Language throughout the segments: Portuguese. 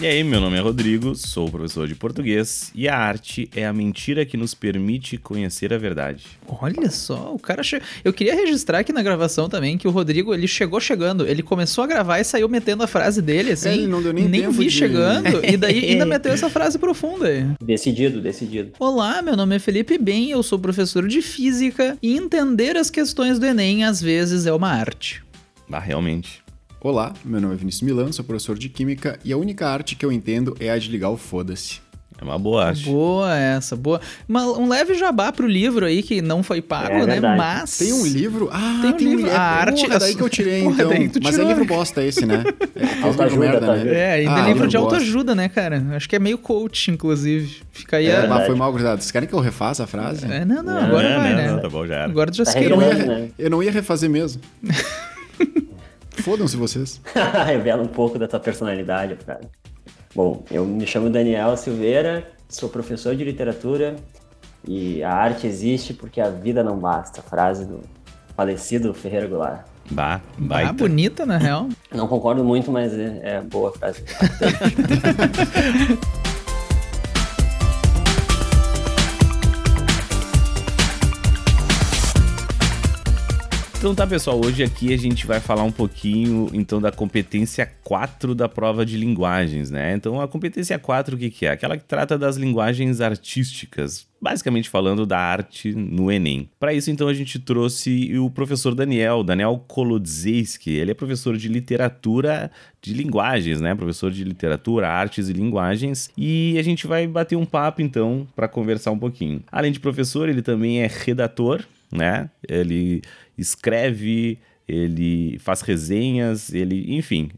E aí, meu nome é Rodrigo, sou professor de português e a arte é a mentira que nos permite conhecer a verdade. Olha só, o cara che... Eu queria registrar aqui na gravação também que o Rodrigo, ele chegou chegando, ele começou a gravar e saiu metendo a frase dele, assim. É, ele não deu nem, nem vi de... chegando, e daí ainda meteu essa frase profunda aí. Decidido, decidido. Olá, meu nome é Felipe Bem, eu sou professor de física e entender as questões do Enem às vezes é uma arte. Ah, realmente. Olá, meu nome é Vinícius Milan, sou professor de Química e a única arte que eu entendo é a de ligar o foda-se. É uma boa arte. Boa essa, boa. Uma, um leve jabá pro livro aí que não foi pago, é né? Mas. Tem um livro? Ah, tem um, tem um livro. A arte. Porra, daí que eu tirei, Porra, então. Mas é livro bosta esse, né? É, autoajuda, merda, tá né? É, ainda ah, é livro de autoajuda, né, cara? Acho que é meio coach, inclusive. Fica aí é, a. Foi mal grudado. Vocês querem que eu refaça a frase? É, não, não, agora vai, né? Não, tá bom, já era. Agora já tá se eu não, ia, né? eu não ia refazer mesmo. Fodam-se vocês. Revela um pouco da tua personalidade, cara. Bom, eu me chamo Daniel Silveira, sou professor de literatura e a arte existe porque a vida não basta. Frase do falecido Ferreira Goulart. Bah, bah bonita, na real. Não concordo muito, mas é, é boa frase. Então tá, pessoal, hoje aqui a gente vai falar um pouquinho então da competência 4 da prova de linguagens, né? Então a competência 4 o que, que é? Aquela que trata das linguagens artísticas, basicamente falando da arte no Enem. Para isso, então, a gente trouxe o professor Daniel, Daniel Kolodziejski. Ele é professor de literatura de linguagens, né? Professor de literatura, artes e linguagens. E a gente vai bater um papo, então, para conversar um pouquinho. Além de professor, ele também é redator, né? Ele escreve, ele faz resenhas, ele, enfim,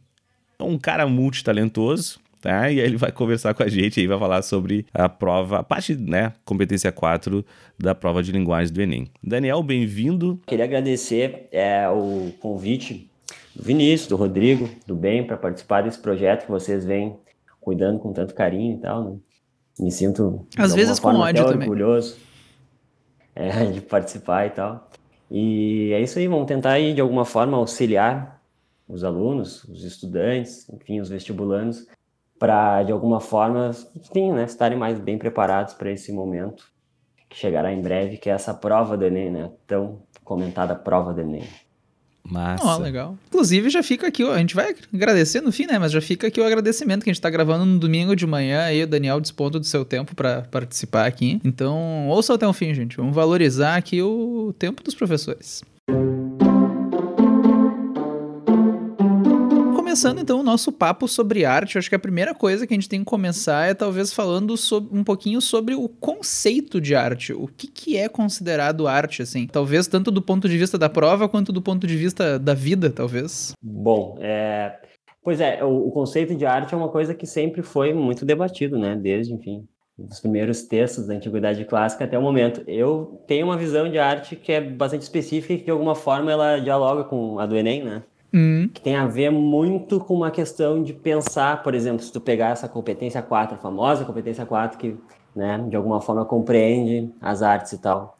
é um cara multitalentoso. Tá? E aí ele vai conversar com a gente e vai falar sobre a prova, a parte, né, competência 4 da prova de linguagem do Enem. Daniel, bem-vindo. Queria agradecer é, o convite do Vinícius, do Rodrigo, do Bem, para participar desse projeto que vocês vêm cuidando com tanto carinho e tal. Né? Me sinto, às vezes, com ódio também. orgulhoso é, de participar e tal. E é isso aí, vamos tentar aí, de alguma forma auxiliar os alunos, os estudantes, enfim, os vestibulandos, para de alguma forma, sim, né, estarem mais bem preparados para esse momento que chegará em breve, que é essa prova do Enem, né? Tão comentada prova do Enem. Massa. Oh, legal. Inclusive, já fica aqui, a gente vai agradecer no fim, né? Mas já fica aqui o agradecimento que a gente tá gravando no domingo de manhã aí o Daniel dispondo do seu tempo para participar aqui. Então, ouça até o fim, gente. Vamos valorizar aqui o tempo dos professores. Começando então o nosso papo sobre arte, eu acho que a primeira coisa que a gente tem que começar é talvez falando sobre, um pouquinho sobre o conceito de arte. O que, que é considerado arte, assim? Talvez tanto do ponto de vista da prova quanto do ponto de vista da vida, talvez. Bom, é... Pois é, o, o conceito de arte é uma coisa que sempre foi muito debatido, né? Desde, enfim, dos primeiros textos da Antiguidade Clássica até o momento. Eu tenho uma visão de arte que é bastante específica e que de alguma forma ela dialoga com a do Enem, né? Hum. Que tem a ver muito com uma questão de pensar, por exemplo, se tu pegar essa competência 4, a famosa competência 4, que né, de alguma forma compreende as artes e tal,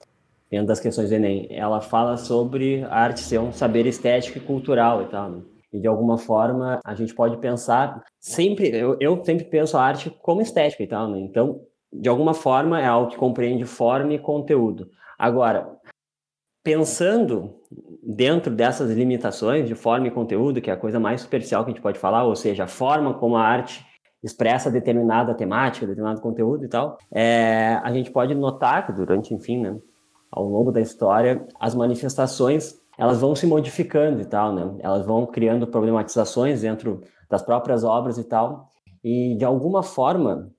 dentro das questões do Enem, ela fala sobre a arte ser um saber estético e cultural e tal. Né? E de alguma forma a gente pode pensar sempre, eu, eu sempre penso a arte como estética e tal, né? Então, de alguma forma é algo que compreende forma e conteúdo. Agora, pensando dentro dessas limitações de forma e conteúdo, que é a coisa mais superficial que a gente pode falar, ou seja, a forma como a arte expressa determinada temática, determinado conteúdo e tal, é, a gente pode notar que durante, enfim, né, ao longo da história, as manifestações elas vão se modificando e tal, né? Elas vão criando problematizações dentro das próprias obras e tal. E de alguma forma,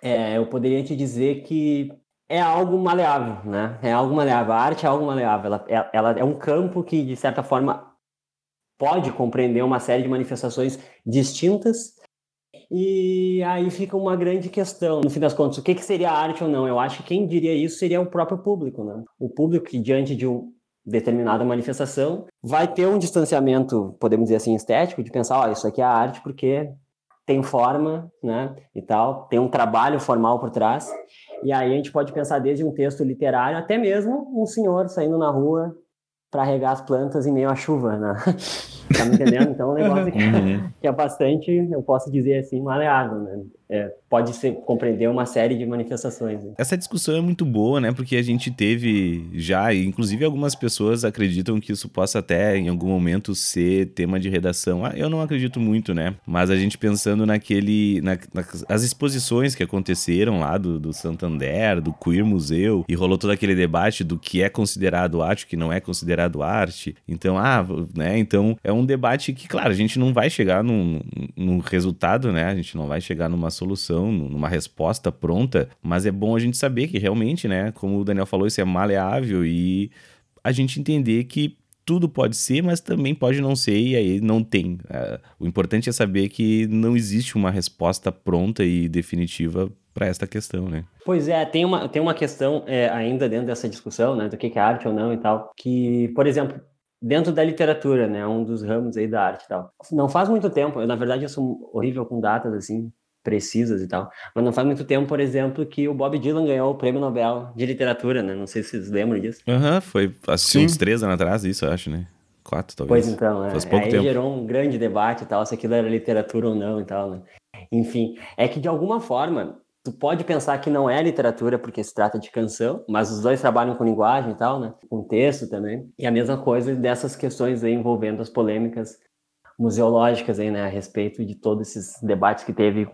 é, eu poderia te dizer que é algo maleável, né? É algo maleável. A arte é algo maleável. Ela, ela é um campo que, de certa forma, pode compreender uma série de manifestações distintas. E aí fica uma grande questão, no fim das contas, o que, que seria arte ou não? Eu acho que quem diria isso seria o próprio público, né? O público que, diante de uma determinada manifestação, vai ter um distanciamento, podemos dizer assim, estético, de pensar, ó, oh, isso aqui é arte porque tem forma, né, e tal, tem um trabalho formal por trás. E aí a gente pode pensar desde um texto literário até mesmo um senhor saindo na rua para regar as plantas em meio à chuva, né? tá me entendendo? Então, é um negócio que, uhum. que é bastante, eu posso dizer assim, maleável, né? É, pode ser, compreender uma série de manifestações. Né? Essa discussão é muito boa, né? Porque a gente teve já, e inclusive algumas pessoas acreditam que isso possa até em algum momento ser tema de redação. Ah, eu não acredito muito, né? Mas a gente pensando naquele. Na, nas exposições que aconteceram lá do, do Santander, do Queer Museu, e rolou todo aquele debate do que é considerado arte, o que não é considerado arte. Então, ah, né? Então é um debate que, claro, a gente não vai chegar num, num resultado, né? A gente não vai chegar numa solução, numa resposta pronta, mas é bom a gente saber que realmente, né, como o Daniel falou, isso é maleável e a gente entender que tudo pode ser, mas também pode não ser, e aí não tem. É, o importante é saber que não existe uma resposta pronta e definitiva para esta questão, né? Pois é, tem uma, tem uma questão é, ainda dentro dessa discussão, né, do que é arte ou não e tal, que, por exemplo, dentro da literatura, né, um dos ramos aí da arte e tal. Não faz muito tempo, eu, na verdade eu sou horrível com datas, assim, precisas e tal. Mas não faz muito tempo, por exemplo, que o Bob Dylan ganhou o Prêmio Nobel de Literatura, né? Não sei se vocês lembram disso. Aham, uhum, foi assim, uns três anos atrás, isso eu acho, né? Quatro, talvez. Pois então, é. Faz pouco Aí tempo. gerou um grande debate e tal, se aquilo era literatura ou não e tal, né? Enfim, é que de alguma forma, tu pode pensar que não é literatura porque se trata de canção, mas os dois trabalham com linguagem e tal, né? Com texto também. E a mesma coisa dessas questões aí envolvendo as polêmicas museológicas aí, né, a respeito de todos esses debates que teve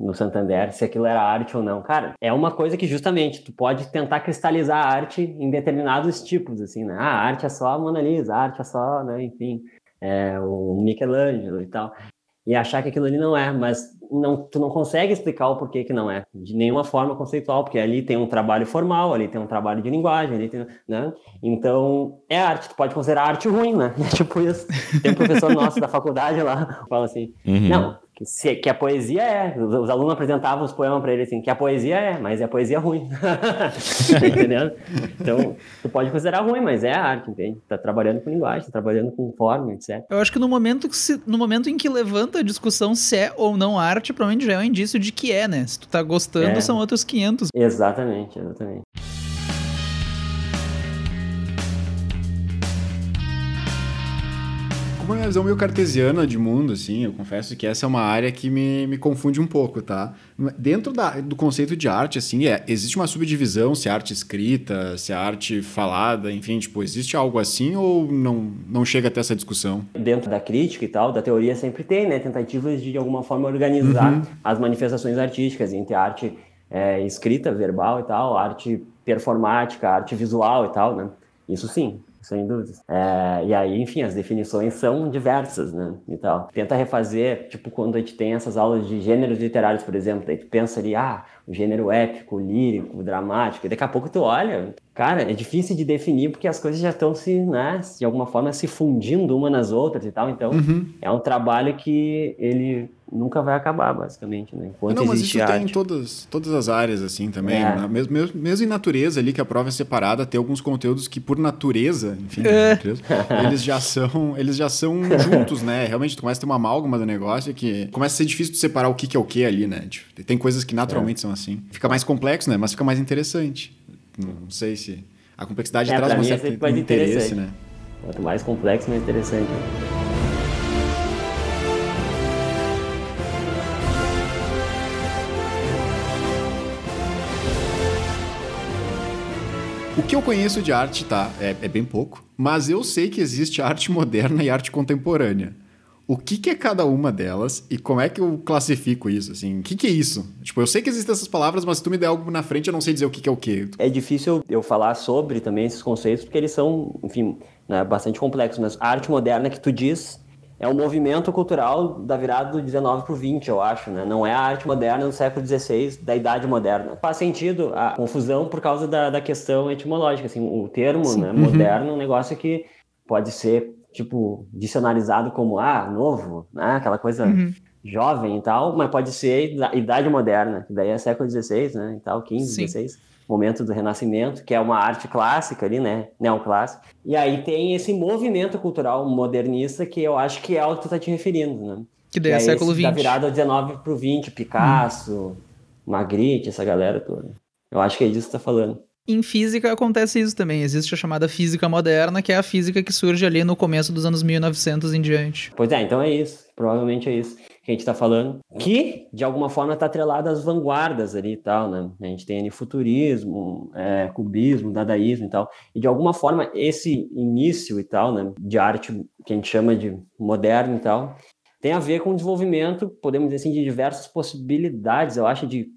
no Santander, se aquilo era arte ou não. Cara, é uma coisa que justamente tu pode tentar cristalizar a arte em determinados tipos, assim, né? Ah, a arte é só a Mona Lisa, a arte é só, né, enfim, é, o Michelangelo e tal. E achar que aquilo ali não é, mas não, tu não consegue explicar o porquê que não é, de nenhuma forma conceitual, porque ali tem um trabalho formal, ali tem um trabalho de linguagem, ali tem, né? Então, é arte, tu pode considerar arte ruim, né? tipo isso. Tem um professor nosso da faculdade lá, fala assim, uhum. não, que, se, que a poesia é. Os, os alunos apresentavam os poemas para ele assim, que a poesia é, mas é a poesia ruim. tá entendendo? Então, tu pode considerar ruim, mas é arte, entende? Tá trabalhando com linguagem, tá trabalhando com forma, etc. Eu acho que no momento, que se, no momento em que levanta a discussão se é ou não arte, provavelmente já é um indício de que é, né? Se tu tá gostando, é. são outros 500. Exatamente, exatamente. Uma visão meio cartesiana de mundo, assim. Eu confesso que essa é uma área que me, me confunde um pouco, tá? Dentro da, do conceito de arte, assim, é, existe uma subdivisão se é arte escrita, se é arte falada, enfim, tipo, existe algo assim ou não, não chega até essa discussão? Dentro da crítica e tal, da teoria sempre tem, né? Tentativas de, de alguma forma, organizar uhum. as manifestações artísticas entre arte é, escrita, verbal e tal, arte performática, arte visual e tal, né? Isso sim, sem dúvidas. É, e aí, enfim, as definições são diversas, né? E tal. Tenta refazer, tipo, quando a gente tem essas aulas de gêneros literários, por exemplo, aí tu pensa ali, ah, o gênero épico, lírico, dramático, e daqui a pouco tu olha, cara, é difícil de definir porque as coisas já estão se, né, de alguma forma se fundindo uma nas outras e tal. Então, uhum. é um trabalho que ele nunca vai acabar, basicamente, né? Enquanto não, mas isso arte. tem em todas, todas as áreas, assim, também. É. Né? Mesmo, mesmo, mesmo, em natureza ali, que a prova é separada, tem alguns conteúdos que, por natureza, enfim, é. natureza, eles já são eles já são juntos, né? Realmente, tu começa a ter uma amálgama do negócio que começa a ser difícil de separar o que, que é o que ali, né? Tipo, tem coisas que naturalmente é. são assim. Fica mais complexo, né? Mas fica mais interessante. Não sei se... A complexidade é, traz uma certa interesse, né? Quanto mais complexo, mais interessante. O que eu conheço de arte, tá? É, é, bem pouco. Mas eu sei que existe arte moderna e arte contemporânea. O que, que é cada uma delas e como é que eu classifico isso? Assim, o que, que é isso? Tipo, eu sei que existem essas palavras, mas se tu me der algo na frente, eu não sei dizer o que, que é o que. É difícil eu falar sobre também esses conceitos, porque eles são, enfim, né, bastante complexos. Mas a arte moderna que tu diz é um movimento cultural da virada do 19 para o 20, eu acho, né? Não é a arte moderna do século 16, da Idade Moderna. Faz sentido a confusão por causa da, da questão etimológica, assim, o termo, né, uhum. moderno, é um negócio que pode ser, tipo, dicionarizado como, ah, novo, né? Aquela coisa... Uhum jovem e tal, mas pode ser idade moderna, que daí é século XVI, né, e tal, 15, Sim momento do Renascimento, que é uma arte clássica ali, né, neoclássica. E aí tem esse movimento cultural modernista que eu acho que é o que tu tá te referindo, né? Que daí é, é século XX. Da virada 19 pro 20, Picasso, hum. Magritte, essa galera toda. Eu acho que é disso que tá falando. Em física acontece isso também. Existe a chamada física moderna, que é a física que surge ali no começo dos anos 1900 em diante. Pois é, então é isso. Provavelmente é isso que a gente está falando, que de alguma forma está atrelado às vanguardas ali e tal, né? A gente tem ali futurismo, é, cubismo, dadaísmo e tal, e de alguma forma esse início e tal, né, de arte que a gente chama de moderno e tal, tem a ver com o desenvolvimento, podemos dizer assim, de diversas possibilidades, eu acho, de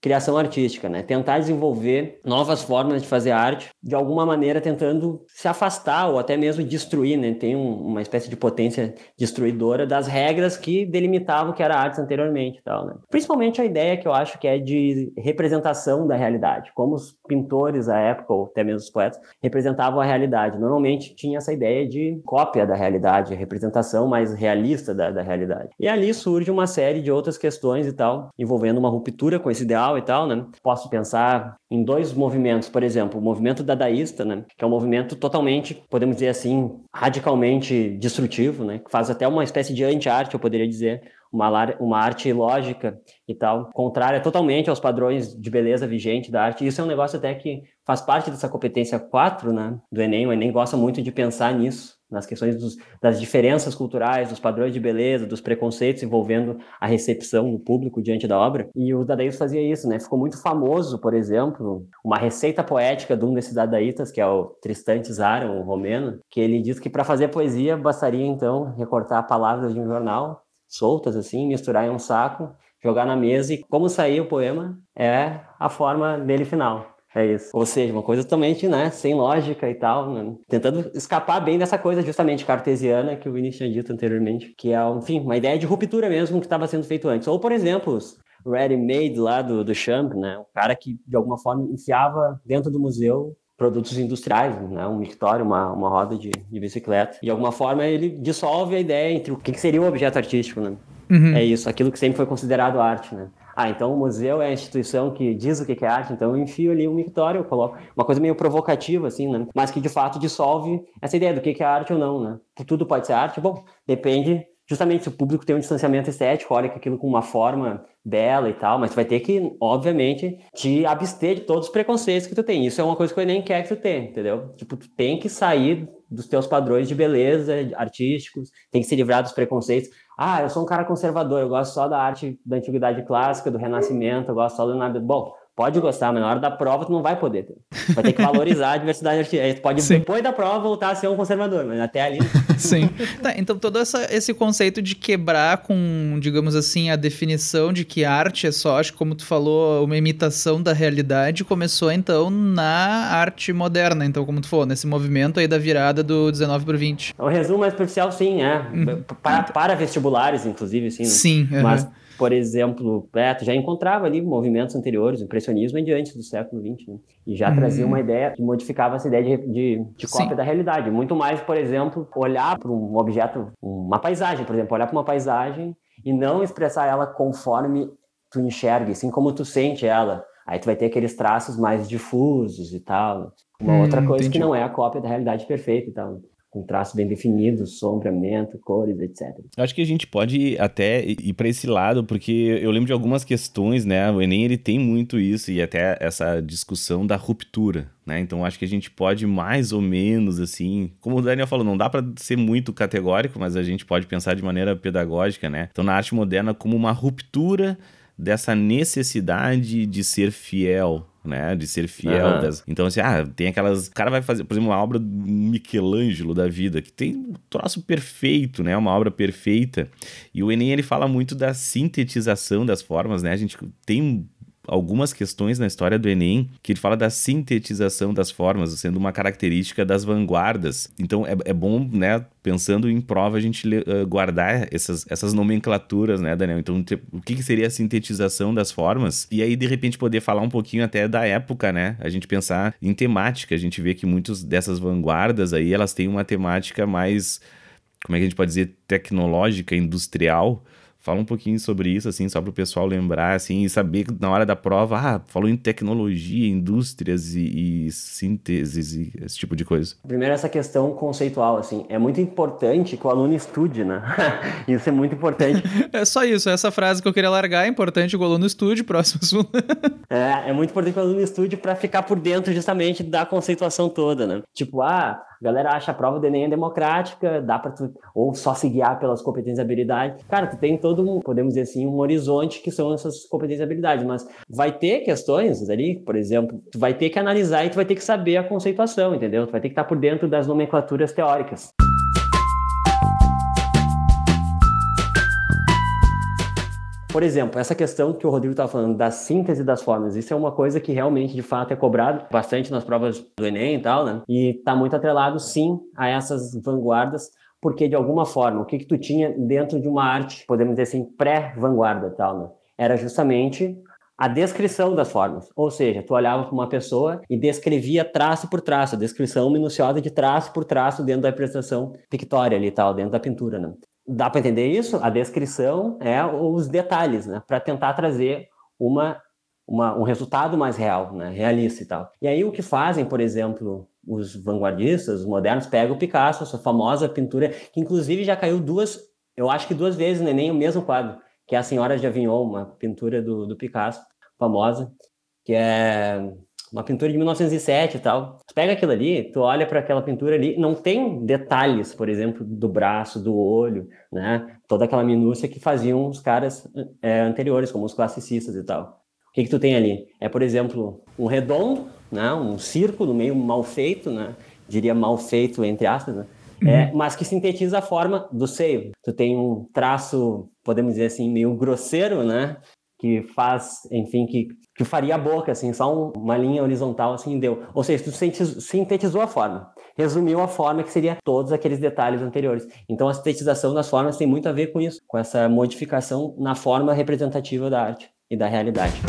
criação artística, né? Tentar desenvolver novas formas de fazer arte, de alguma maneira tentando se afastar ou até mesmo destruir, né? Tem um, uma espécie de potência destruidora das regras que delimitavam o que era arte anteriormente tal, né? Principalmente a ideia que eu acho que é de representação da realidade, como os pintores da época ou até mesmo os poetas representavam a realidade. Normalmente tinha essa ideia de cópia da realidade, representação mais realista da, da realidade. E ali surge uma série de outras questões e tal, envolvendo uma ruptura com esse ideal e tal, né? Posso pensar em dois movimentos, por exemplo, o movimento dadaísta, né? Que é um movimento totalmente, podemos dizer assim, radicalmente destrutivo, né? Que faz até uma espécie de anti-arte, eu poderia dizer, uma, uma arte lógica e tal, contrária totalmente aos padrões de beleza vigente da arte. Isso é um negócio até que faz parte dessa competência 4, né, do Enem. O Enem gosta muito de pensar nisso, nas questões dos, das diferenças culturais, dos padrões de beleza, dos preconceitos envolvendo a recepção do público diante da obra. E o dadaísmo fazia isso, né? Ficou muito famoso, por exemplo, uma receita poética de um desses dadaístas, que é o Tristan Tzara, um romeno, que ele diz que para fazer poesia bastaria então recortar palavras de um jornal soltas assim, misturar em um saco, jogar na mesa e como sair o poema é a forma dele final. É isso. Ou seja, uma coisa totalmente, né, sem lógica e tal, né? tentando escapar bem dessa coisa justamente cartesiana que o Vinícius tinha dito anteriormente, que é, enfim, uma ideia de ruptura mesmo que estava sendo feito antes. Ou, por exemplo, os ready-made lá do, do Champ, né, o cara que de alguma forma enfiava dentro do museu produtos industriais, né? um mictório, uma, uma roda de, de bicicleta. De alguma forma, ele dissolve a ideia entre o que, que seria o objeto artístico, né? Uhum. É isso, aquilo que sempre foi considerado arte, né? Ah, então o museu é a instituição que diz o que é arte, então eu enfio ali um mictório, eu coloco uma coisa meio provocativa, assim, né? Mas que de fato dissolve essa ideia do que é arte ou não, né? Tudo pode ser arte, bom, depende justamente se o público tem um distanciamento estético, olha aquilo com uma forma bela e tal, mas tu vai ter que, obviamente, te abster de todos os preconceitos que tu tem. Isso é uma coisa que eu nem quero que tu tenha, entendeu? Tipo, tu tem que sair dos teus padrões de beleza artísticos, tem que se livrar dos preconceitos. Ah, eu sou um cara conservador, eu gosto só da arte da antiguidade clássica, do renascimento, eu gosto só do nada. Bom, Pode gostar, mas na hora da prova tu não vai poder ter. Vai ter que valorizar a diversidade artística. Tu pode, Sim. depois da prova, voltar a ser um conservador, mas até ali... Sim. Tá, então todo essa, esse conceito de quebrar com, digamos assim, a definição de que arte é só, acho que como tu falou, uma imitação da realidade, começou então na arte moderna. Então, como tu falou, nesse movimento aí da virada do 19 para o 20. O resumo mais superficial, sim, é. Uhum. Para, para vestibulares, inclusive, sim. Né? Sim. Uhum. Mas por exemplo, é, tu já encontrava ali movimentos anteriores, o impressionismo é de antes do século XX, né? e já uhum. trazia uma ideia que modificava essa ideia de, de, de cópia Sim. da realidade. Muito mais, por exemplo, olhar para um objeto, uma paisagem, por exemplo, olhar para uma paisagem e não expressar ela conforme tu enxerga, assim como tu sente ela. Aí tu vai ter aqueles traços mais difusos e tal. Uma hum, outra coisa entendi. que não é a cópia da realidade perfeita e tal com traços bem definidos, sombreamento, cores, etc. Eu acho que a gente pode até ir para esse lado, porque eu lembro de algumas questões, né? O Enem ele tem muito isso e até essa discussão da ruptura, né? Então acho que a gente pode mais ou menos assim, como o Daniel falou, não dá para ser muito categórico, mas a gente pode pensar de maneira pedagógica, né? Então na arte moderna como uma ruptura dessa necessidade de ser fiel, né? De ser fiel. Uhum. Das... Então, assim, ah, tem aquelas. O cara vai fazer, por exemplo, uma obra do Michelangelo da vida, que tem um troço perfeito, né? Uma obra perfeita. E o Enem, ele fala muito da sintetização das formas, né? A gente tem algumas questões na história do Enem que ele fala da sintetização das formas, sendo uma característica das vanguardas. Então é, é bom, né, pensando em prova, a gente uh, guardar essas, essas nomenclaturas, né, Daniel? Então, o que, que seria a sintetização das formas? E aí, de repente, poder falar um pouquinho até da época, né? A gente pensar em temática. A gente vê que muitas dessas vanguardas aí, elas têm uma temática mais, como é que a gente pode dizer, tecnológica, industrial, Fala um pouquinho sobre isso, assim, só para o pessoal lembrar, assim, e saber que na hora da prova, ah, falou em tecnologia, indústrias e, e sínteses e esse tipo de coisa. Primeiro, essa questão conceitual, assim, é muito importante que o aluno estude, né? isso é muito importante. é só isso, essa frase que eu queria largar, é importante que o aluno estude, próximo assunto. é, é muito importante que o aluno estude para ficar por dentro justamente da conceituação toda, né? Tipo, ah, a galera acha a prova do Enem é democrática, dá para tu ou só se guiar pelas competências e habilidades. Cara, tu tem todo um, podemos dizer assim, um horizonte que são essas competências e habilidades, mas vai ter questões ali, por exemplo, tu vai ter que analisar e tu vai ter que saber a conceituação, entendeu? Tu vai ter que estar por dentro das nomenclaturas teóricas. Por exemplo, essa questão que o Rodrigo estava falando da síntese das formas, isso é uma coisa que realmente, de fato, é cobrado bastante nas provas do Enem e tal, né? E está muito atrelado, sim, a essas vanguardas, porque de alguma forma, o que que tu tinha dentro de uma arte, podemos dizer assim, pré-vanguarda e tal, né? Era justamente a descrição das formas. Ou seja, tu olhava para uma pessoa e descrevia traço por traço, descrição minuciosa de traço por traço dentro da apresentação pictória ali e tal, dentro da pintura, né? Dá para entender isso? A descrição é os detalhes, né? Para tentar trazer uma, uma, um resultado mais real, né? Realista e tal. E aí o que fazem, por exemplo, os vanguardistas, os modernos, pegam o Picasso, essa famosa pintura, que inclusive já caiu duas, eu acho que duas vezes, né? nem o mesmo quadro, que é a Senhora de Avignon, uma pintura do, do Picasso, famosa, que é uma pintura de 1907 e tal. Tu pega aquilo ali, tu olha para aquela pintura ali, não tem detalhes, por exemplo, do braço, do olho, né? Toda aquela minúcia que faziam os caras é, anteriores, como os classicistas e tal. O que que tu tem ali? É, por exemplo, um redondo, né? Um círculo meio mal feito, né? Diria mal feito entre aspas, né? É, uhum. mas que sintetiza a forma do seio. Tu tem um traço, podemos dizer assim, meio grosseiro, né? Que faz, enfim, que, que faria a boca, assim, só um, uma linha horizontal, assim, deu. Ou seja, tu sintetizou a forma, resumiu a forma que seria todos aqueles detalhes anteriores. Então, a sintetização das formas tem muito a ver com isso, com essa modificação na forma representativa da arte e da realidade.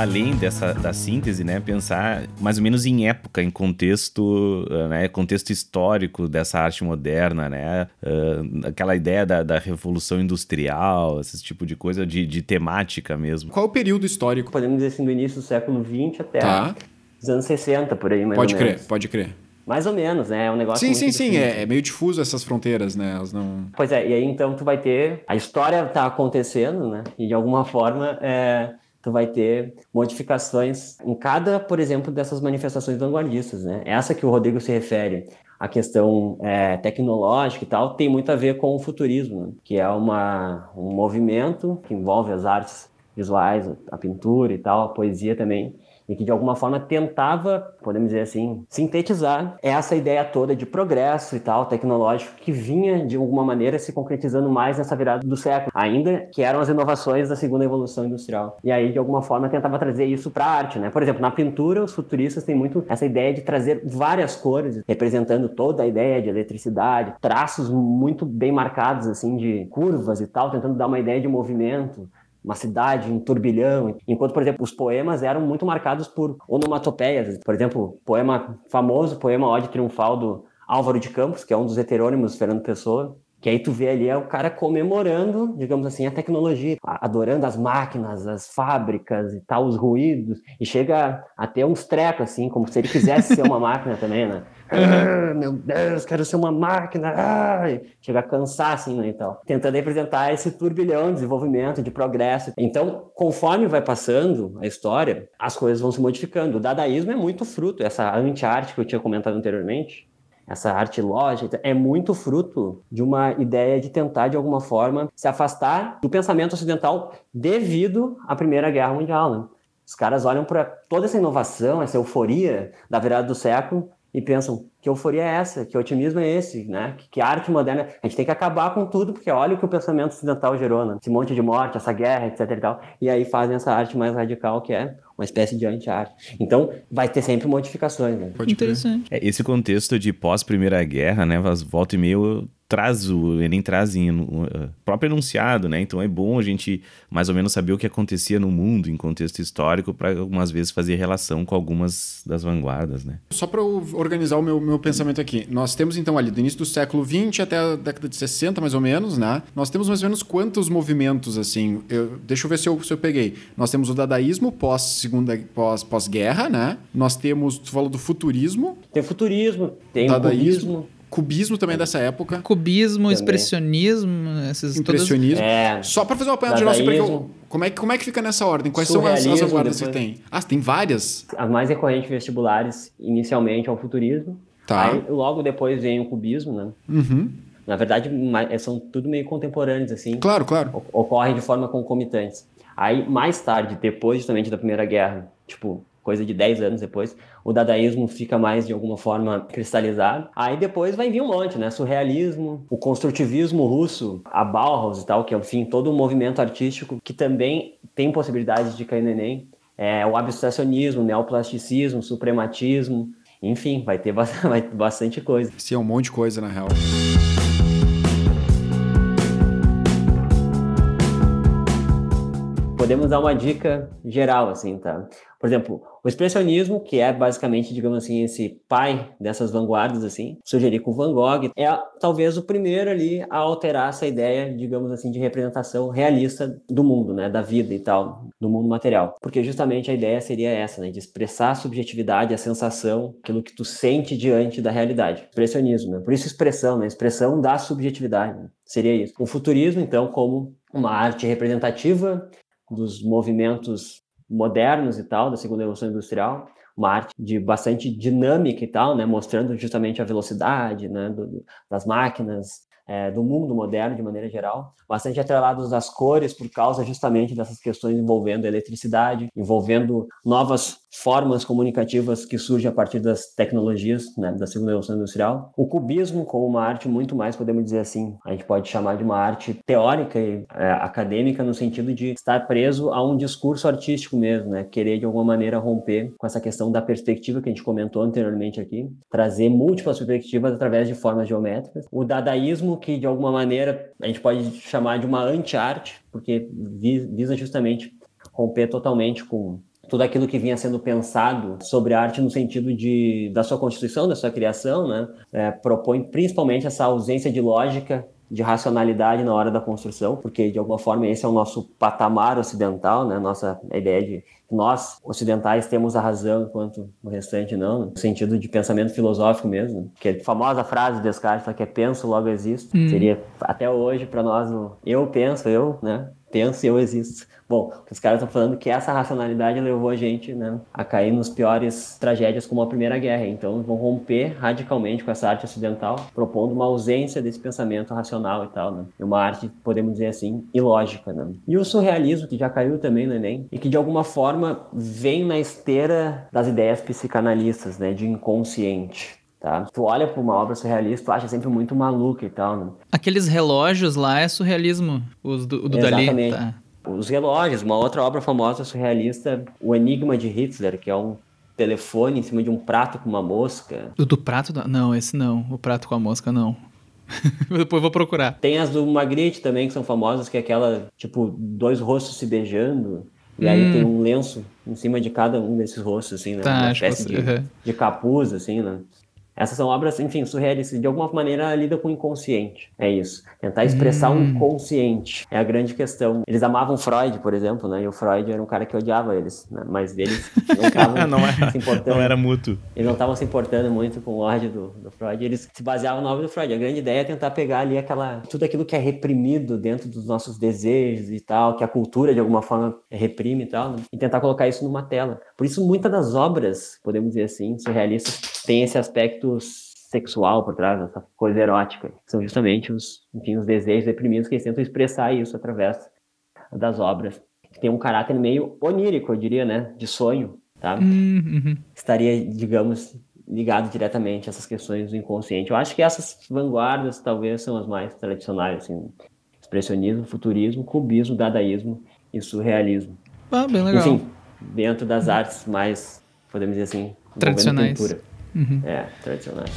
Além dessa da síntese, né, pensar mais ou menos em época, em contexto, né, contexto histórico dessa arte moderna, né, uh, aquela ideia da, da, revolução industrial, esse tipo de coisa, de, de, temática mesmo. Qual o período histórico? Podemos dizer assim, do início do século XX até tá. os anos 60, por aí, mais Pode ou crer, menos. pode crer. Mais ou menos, né? É um negócio Sim, sim, sim. É, é, meio difuso essas fronteiras, né? Elas não. Pois é, e aí então tu vai ter. A história tá acontecendo, né? E de alguma forma é, tu vai ter modificações em cada, por exemplo, dessas manifestações vanguardistas, né? Essa que o Rodrigo se refere, a questão é, tecnológica e tal, tem muito a ver com o futurismo, né? que é uma, um movimento que envolve as artes visuais, a pintura e tal, a poesia também, e que de alguma forma tentava, podemos dizer assim, sintetizar essa ideia toda de progresso e tal, tecnológico, que vinha de alguma maneira se concretizando mais nessa virada do século, ainda que eram as inovações da segunda evolução industrial. E aí, de alguma forma, tentava trazer isso para a arte, né? Por exemplo, na pintura, os futuristas têm muito essa ideia de trazer várias cores, representando toda a ideia de eletricidade, traços muito bem marcados, assim, de curvas e tal, tentando dar uma ideia de movimento uma cidade, um turbilhão. Enquanto, por exemplo, os poemas eram muito marcados por onomatopeias. Por exemplo, poema famoso, poema Ode Triunfal do Álvaro de Campos, que é um dos heterônimos Fernando Pessoa, que aí tu vê ali é o cara comemorando, digamos assim, a tecnologia, adorando as máquinas, as fábricas e tal, os ruídos, e chega a ter uns trecos, assim, como se ele quisesse ser uma máquina também, né? Ah, meu Deus, quero ser uma máquina. Ai. Chega a cansar, assim, né, então. Tentando representar esse turbilhão de desenvolvimento, de progresso. Então, conforme vai passando a história, as coisas vão se modificando. O dadaísmo é muito fruto, essa anti-arte que eu tinha comentado anteriormente, essa arte lógica, é muito fruto de uma ideia de tentar, de alguma forma, se afastar do pensamento ocidental devido à Primeira Guerra Mundial. Né? Os caras olham para toda essa inovação, essa euforia da virada do século e pensam: que euforia é essa, que otimismo é esse, né? Que, que arte moderna. A gente tem que acabar com tudo, porque olha o que o pensamento ocidental gerou, né? Esse monte de morte, essa guerra, etc e tal. E aí fazem essa arte mais radical, que é uma espécie de anti-arte. Então, vai ter sempre modificações, né? Interessante. É, esse contexto de pós-primeira guerra, né? Volta e meio traz o Enem traz em, o próprio enunciado, né? Então é bom a gente mais ou menos saber o que acontecia no mundo em contexto histórico para algumas vezes fazer relação com algumas das vanguardas, né? Só para organizar o meu, meu pensamento aqui, nós temos então ali do início do século XX até a década de 60 mais ou menos, né? Nós temos mais ou menos quantos movimentos assim? Eu, deixa eu ver se eu, se eu peguei. Nós temos o dadaísmo pós segunda pós pós guerra, né? Nós temos tu falou do futurismo. Tem futurismo, tem dadaísmo. cubismo Cubismo também é dessa época. Cubismo, também. expressionismo, esses Impressionismo. Todas... É. Só para fazer uma apanhado geral, assim, eu... como, é, como é que fica nessa ordem? Quais são as, as vanguardas depois... que tem? Ah, tem várias? As mais recorrentes vestibulares, inicialmente, é o futurismo. Tá. Aí, logo depois vem o cubismo, né? Uhum. Na verdade, são tudo meio contemporâneos, assim. Claro, claro. Ocorrem de forma concomitante. Aí, mais tarde, depois justamente da Primeira Guerra, tipo, coisa de 10 anos depois, o dadaísmo fica mais de alguma forma cristalizado. Aí depois vai vir um monte, né? Surrealismo, o construtivismo russo, a Bauhaus e tal, que é, enfim, todo um movimento artístico que também tem possibilidades de cair no Enem. É, o abstracionismo, neoplasticismo, suprematismo, enfim, vai ter bastante coisa. Sim, é um monte de coisa, na real. Podemos dar uma dica geral, assim, tá? Por exemplo, o expressionismo, que é basicamente, digamos assim, esse pai dessas vanguardas, assim, sugeri com Van Gogh, é talvez o primeiro ali a alterar essa ideia, digamos assim, de representação realista do mundo, né, da vida e tal, do mundo material. Porque justamente a ideia seria essa, né, de expressar a subjetividade, a sensação, aquilo que tu sente diante da realidade. Expressionismo, né? Por isso expressão, né? Expressão da subjetividade, né? seria isso. O futurismo, então, como uma arte representativa dos movimentos modernos e tal, da segunda revolução industrial, uma arte de bastante dinâmica e tal, né, mostrando justamente a velocidade, né, do, das máquinas, é, do mundo moderno de maneira geral, bastante atrelados às cores por causa justamente dessas questões envolvendo eletricidade, envolvendo novas formas comunicativas que surgem a partir das tecnologias né, da segunda revolução industrial. O cubismo como uma arte muito mais, podemos dizer assim, a gente pode chamar de uma arte teórica e é, acadêmica no sentido de estar preso a um discurso artístico mesmo, né, querer de alguma maneira romper com essa questão da perspectiva que a gente comentou anteriormente aqui, trazer múltiplas perspectivas através de formas geométricas. O dadaísmo que de alguma maneira a gente pode chamar de uma anti-arte, porque visa justamente romper totalmente com tudo aquilo que vinha sendo pensado sobre a arte no sentido de da sua constituição, da sua criação, né? É, propõe principalmente essa ausência de lógica de racionalidade na hora da construção, porque de alguma forma esse é o nosso patamar ocidental, né? Nossa ideia de nós ocidentais temos a razão enquanto o restante não, no sentido de pensamento filosófico mesmo, que é a famosa frase de Descartes que é penso logo existo, hum. seria até hoje para nós eu penso, eu, né? Penso e eu existo. Bom, os caras estão falando que essa racionalidade levou a gente né, a cair nos piores tragédias como a Primeira Guerra. Então, vão romper radicalmente com essa arte ocidental, propondo uma ausência desse pensamento racional e tal, né? Uma arte, podemos dizer assim, ilógica, né? E o surrealismo, que já caiu também no Enem, e que de alguma forma vem na esteira das ideias psicanalistas, né, de inconsciente. Tá? Tu olha para uma obra surrealista, tu acha sempre muito maluca e tal, né? Aqueles relógios lá é surrealismo, os do, do Exatamente. Dali. Tá. Os relógios, uma outra obra famosa surrealista, O Enigma de Hitler, que é um telefone em cima de um prato com uma mosca. Do, do prato? Não, esse não. O prato com a mosca, não. Depois vou procurar. Tem as do Magritte também, que são famosas, que é aquela, tipo, dois rostos se beijando. E hum. aí tem um lenço em cima de cada um desses rostos, assim, né? Tá, uma espécie de, uhum. de capuz, assim, né? Essas são obras, enfim, surrealistas, de alguma maneira lidam com o inconsciente. É isso. Tentar expressar hum. um inconsciente é a grande questão. Eles amavam Freud, por exemplo, né? E o Freud era um cara que odiava eles, né? Mas eles não estavam não era, se importando. Não era mútuo. Eles não estavam se importando muito com o ódio do, do Freud. Eles se baseavam na obra do Freud. A grande ideia é tentar pegar ali aquela tudo aquilo que é reprimido dentro dos nossos desejos e tal, que a cultura de alguma forma reprime e tal, né? e tentar colocar isso numa tela. Por isso, muitas das obras, podemos dizer assim, surrealistas, têm esse aspecto sexual por trás, essa coisa erótica. São justamente os, enfim, os desejos reprimidos que eles tentam expressar isso através das obras. Tem um caráter meio onírico, eu diria, né? De sonho, tá? Uhum. Estaria, digamos, ligado diretamente a essas questões do inconsciente. Eu acho que essas vanguardas talvez são as mais tradicionais, assim, expressionismo, futurismo, cubismo, dadaísmo e surrealismo. Ah, bem legal. Enfim, dentro das artes mais, podemos dizer assim, tradicionais. Uhum. É, tradicionais.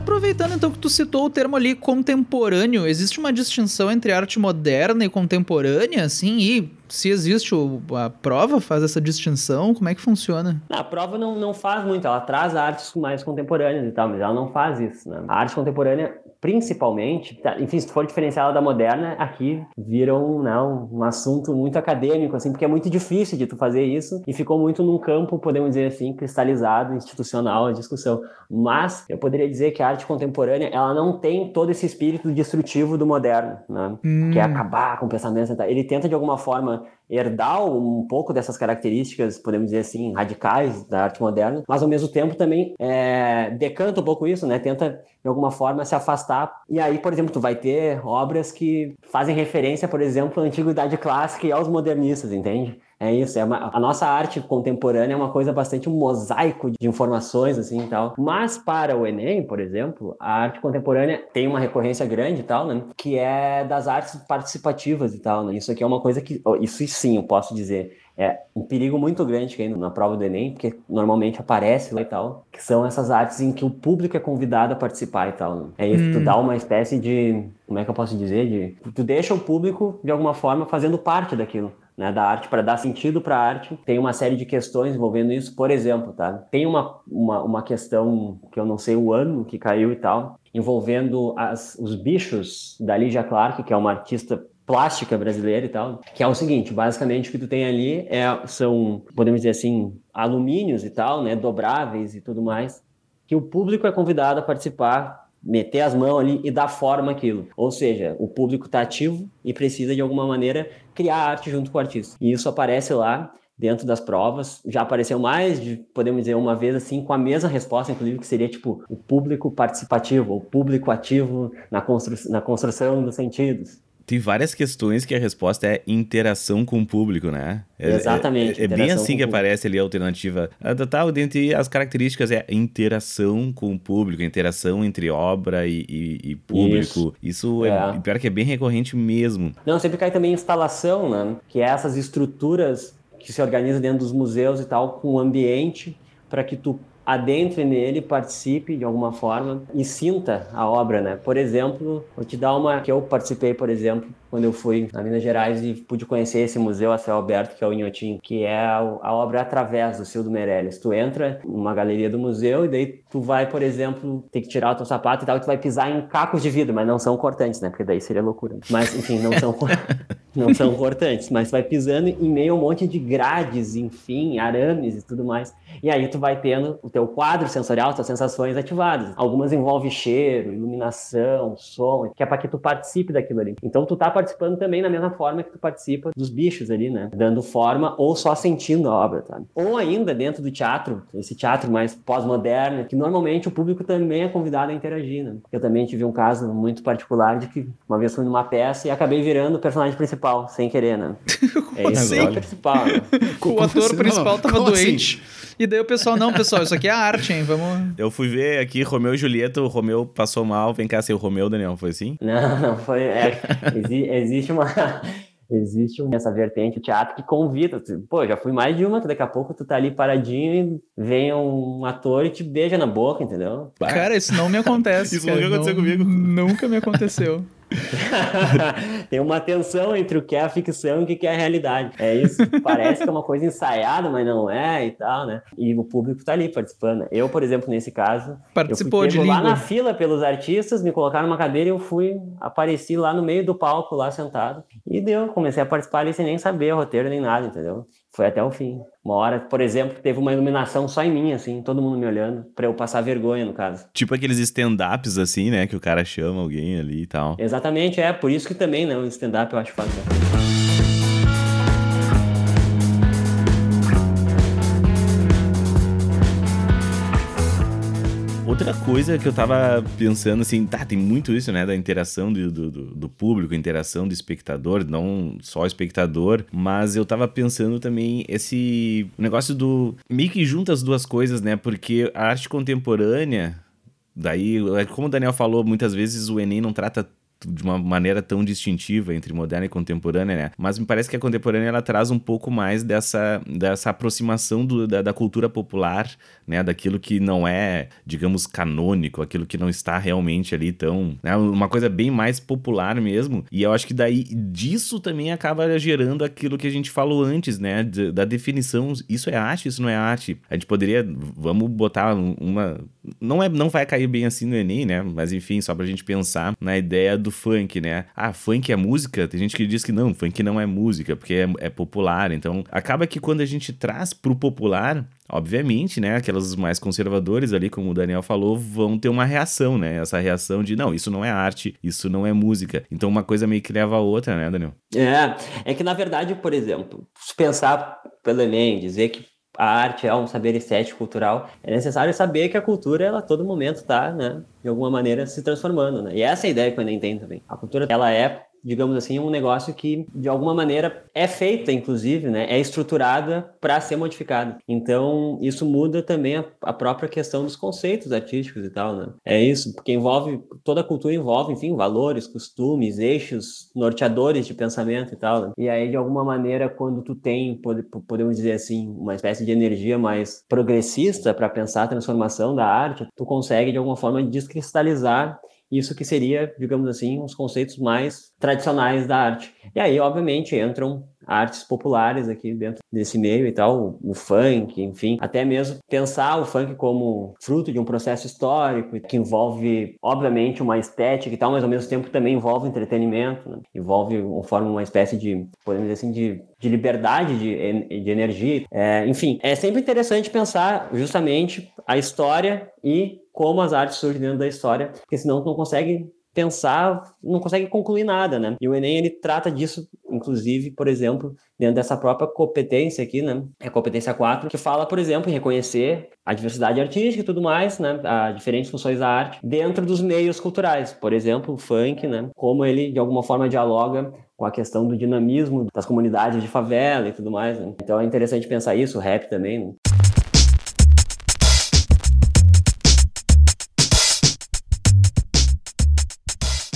Aproveitando então que tu citou o termo ali contemporâneo, existe uma distinção entre arte moderna e contemporânea, assim, e se existe a prova faz essa distinção, como é que funciona? A prova não, não faz muito, ela traz artes mais contemporâneas e tal, mas ela não faz isso, né? A arte contemporânea, principalmente, tá, enfim, se tu for diferenciar ela da moderna, aqui vira um, não, né, um assunto muito acadêmico, assim, porque é muito difícil de tu fazer isso e ficou muito num campo, podemos dizer assim, cristalizado, institucional, a discussão. Mas eu poderia dizer que a arte contemporânea, ela não tem todo esse espírito destrutivo do moderno, né? Hum. Que é acabar com o pensamento tal. Ele tenta, de alguma forma, herdar um pouco dessas características, podemos dizer assim, radicais da arte moderna, mas ao mesmo tempo também é, decanta um pouco isso, né? Tenta de alguma forma se afastar. E aí, por exemplo, tu vai ter obras que fazem referência, por exemplo, à antiguidade clássica e aos modernistas, entende? É isso, é uma, a nossa arte contemporânea é uma coisa bastante um mosaico de informações, assim, e tal. Mas para o Enem, por exemplo, a arte contemporânea tem uma recorrência grande e tal, né? Que é das artes participativas e tal, né? Isso aqui é uma coisa que, isso sim, eu posso dizer, é um perigo muito grande que na prova do Enem, porque normalmente aparece lá e tal, que são essas artes em que o público é convidado a participar e tal. Né? É isso, hum. tu dá uma espécie de, como é que eu posso dizer, de, tu deixa o público de alguma forma fazendo parte daquilo né, da arte para dar sentido para a arte. Tem uma série de questões envolvendo isso, por exemplo, tá? Tem uma, uma, uma questão que eu não sei o ano que caiu e tal, envolvendo as, os bichos da Lydia Clark, que é uma artista plástica brasileira e tal, que é o seguinte, basicamente o que tu tem ali é, são, podemos dizer assim, alumínios e tal, né, dobráveis e tudo mais, que o público é convidado a participar meter as mãos ali e dar forma aquilo. Ou seja, o público está ativo e precisa de alguma maneira criar arte junto com o artista. E isso aparece lá dentro das provas. Já apareceu mais de, podemos dizer, uma vez assim, com a mesma resposta, inclusive, que seria tipo o público participativo, o público ativo na, constru na construção dos sentidos. Tem várias questões que a resposta é interação com o público, né? É, Exatamente. É, é, é bem assim que aparece ali a alternativa. A total, dentre as características, é interação com o público, interação entre obra e, e, e público. Isso, Isso é, é, pior que é bem recorrente mesmo. Não, sempre cai também instalação, né? Que é essas estruturas que se organizam dentro dos museus e tal, com o ambiente, para que tu adentre nele, participe de alguma forma e sinta a obra, né? Por exemplo, vou te dar uma que eu participei, por exemplo, quando eu fui a Minas Gerais e pude conhecer esse museu a céu aberto, que é o Inhotim, que é a, obra Através, do Cildo Meirelles. Tu entra numa galeria do museu e daí tu vai, por exemplo, ter que tirar o teu sapato e tal, e tu vai pisar em cacos de vidro, mas não são cortantes, né? Porque daí seria loucura. Mas, enfim, não são, não são cortantes, mas tu vai pisando em meio a um monte de grades, enfim, arames e tudo mais. E aí tu vai tendo o teu quadro sensorial, tuas sensações ativadas. Algumas envolvem cheiro, iluminação, som, que é para que tu participe daquilo ali. Então tu tá participando também da mesma forma que tu participa dos bichos ali, né? Dando forma ou só sentindo a obra, sabe? Ou ainda dentro do teatro, esse teatro mais pós-moderno, que normalmente o público também é convidado a interagir, né? Eu também tive um caso muito particular de que uma vez fui numa peça e acabei virando o personagem principal, sem querer, né? É isso, assim? o principal. Né? o ator assim? principal tava Como doente. Assim? E daí o pessoal, não, pessoal, isso aqui é arte, hein? Vamos. Eu fui ver aqui Romeu e Julieta, o Romeu passou mal, vem cá ser o Romeu, Daniel, foi assim? Não, não foi. É, existe uma existe essa vertente, o teatro que convida. Pô, já fui mais de uma, que daqui a pouco tu tá ali paradinho e vem um ator e te beija na boca, entendeu? Cara, isso não me acontece. isso nunca aconteceu comigo. Nunca me aconteceu. Tem uma tensão entre o que é a ficção e o que é a realidade. É isso. Parece que é uma coisa ensaiada, mas não é e tal, né? E o público tá ali participando. Eu, por exemplo, nesse caso, participou eu fui de lá na fila pelos artistas, me colocaram numa cadeira e eu fui, apareci lá no meio do palco, lá sentado. E deu, comecei a participar ali sem nem saber o roteiro nem nada, entendeu? Foi até o fim. Uma hora, por exemplo, teve uma iluminação só em mim, assim, todo mundo me olhando, pra eu passar vergonha, no caso. Tipo aqueles stand-ups, assim, né? Que o cara chama alguém ali e tal. Exatamente, é. Por isso que também, né? O stand-up eu acho fácil. Outra coisa que eu tava pensando, assim, tá, tem muito isso, né, da interação do, do, do público, interação do espectador, não só espectador, mas eu tava pensando também esse negócio do. meio que junta as duas coisas, né, porque a arte contemporânea. Daí, é como o Daniel falou, muitas vezes o Enem não trata de uma maneira tão distintiva entre moderna e contemporânea, né? Mas me parece que a contemporânea ela traz um pouco mais dessa, dessa aproximação do, da, da, cultura popular, né? Daquilo que não é, digamos, canônico, aquilo que não está realmente ali tão. Né? Uma coisa bem mais popular mesmo. E eu acho que daí disso também acaba gerando aquilo que a gente falou antes, né? Da definição. Isso é arte, isso não é arte. A gente poderia. Vamos botar uma. Não, é, não vai cair bem assim no Enem, né? Mas enfim, só pra gente pensar na ideia do funk, né? Ah, funk é música? Tem gente que diz que não, funk não é música, porque é, é popular. Então, acaba que quando a gente traz pro popular, obviamente, né, aquelas mais conservadores ali, como o Daniel falou, vão ter uma reação, né? Essa reação de não, isso não é arte, isso não é música. Então uma coisa meio que leva a outra, né, Daniel? É, é que na verdade, por exemplo, se pensar pelo Enem, dizer que a arte é um saber estético cultural, é necessário saber que a cultura, ela a todo momento está, né, de alguma maneira se transformando, né? E essa é a ideia que eu nem tenho também. A cultura, ela é digamos assim, um negócio que de alguma maneira é feita, inclusive, né? É estruturada para ser modificada. Então, isso muda também a, a, própria questão dos conceitos artísticos e tal, né? É isso, porque envolve toda a cultura envolve, enfim, valores, costumes, eixos norteadores de pensamento e tal. Né? E aí, de alguma maneira, quando tu tem, podemos dizer assim, uma espécie de energia mais progressista para pensar a transformação da arte, tu consegue de alguma forma descristalizar isso que seria, digamos assim, os conceitos mais tradicionais da arte. E aí, obviamente, entram artes populares aqui dentro desse meio e tal, o, o, funk, enfim, até mesmo pensar o funk como fruto de um processo histórico que envolve, obviamente, uma estética e tal, mas ao mesmo tempo também envolve entretenimento, né? envolve, forma uma espécie de, podemos dizer assim, de, de liberdade de, de energia. É, enfim, é sempre interessante pensar justamente a história e como as artes surgem dentro da história, porque senão tu não consegue pensar, não consegue concluir nada, né? E o Enem, ele trata disso, inclusive, por exemplo, dentro dessa própria competência aqui, né? É a competência 4, que fala, por exemplo, em reconhecer a diversidade artística e tudo mais, né? As diferentes funções da arte dentro dos meios culturais. Por exemplo, o funk, né? Como ele, de alguma forma, dialoga com a questão do dinamismo das comunidades de favela e tudo mais, né? Então é interessante pensar isso, o rap também, né?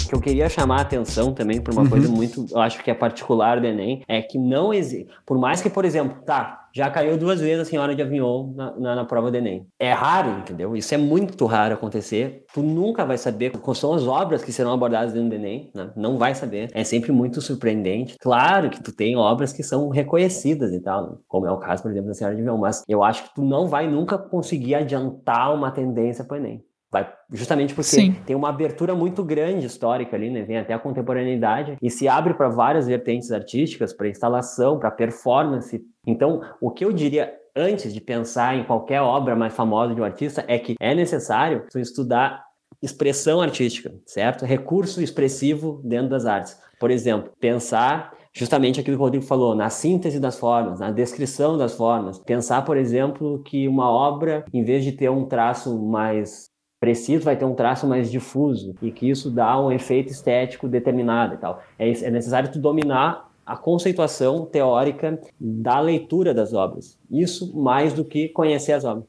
Que eu queria chamar a atenção também para uma uhum. coisa muito, eu acho que é particular do Enem, é que não existe. Por mais que, por exemplo, tá, já caiu duas vezes a senhora de avião na, na, na, prova do Enem. É raro, entendeu? Isso é muito raro acontecer. Tu nunca vai saber quais são as obras que serão abordadas dentro do Enem, né? Não vai saber. É sempre muito surpreendente. Claro que tu tem obras que são reconhecidas e tal, né? como é o caso, por exemplo, da senhora de avião, mas eu acho que tu não vai nunca conseguir adiantar uma tendência para o Enem. Vai, justamente porque Sim. tem uma abertura muito grande histórica ali, né? Vem até a contemporaneidade e se abre para várias vertentes artísticas, para instalação, para performance. Então, o que eu diria antes de pensar em qualquer obra mais famosa de um artista é que é necessário estudar expressão artística, certo? Recurso expressivo dentro das artes. Por exemplo, pensar justamente aquilo que o Rodrigo falou, na síntese das formas, na descrição das formas. Pensar, por exemplo, que uma obra, em vez de ter um traço mais preciso vai ter um traço mais difuso e que isso dá um efeito estético determinado e tal. É, é necessário tu dominar a conceituação teórica da leitura das obras. Isso mais do que conhecer as obras.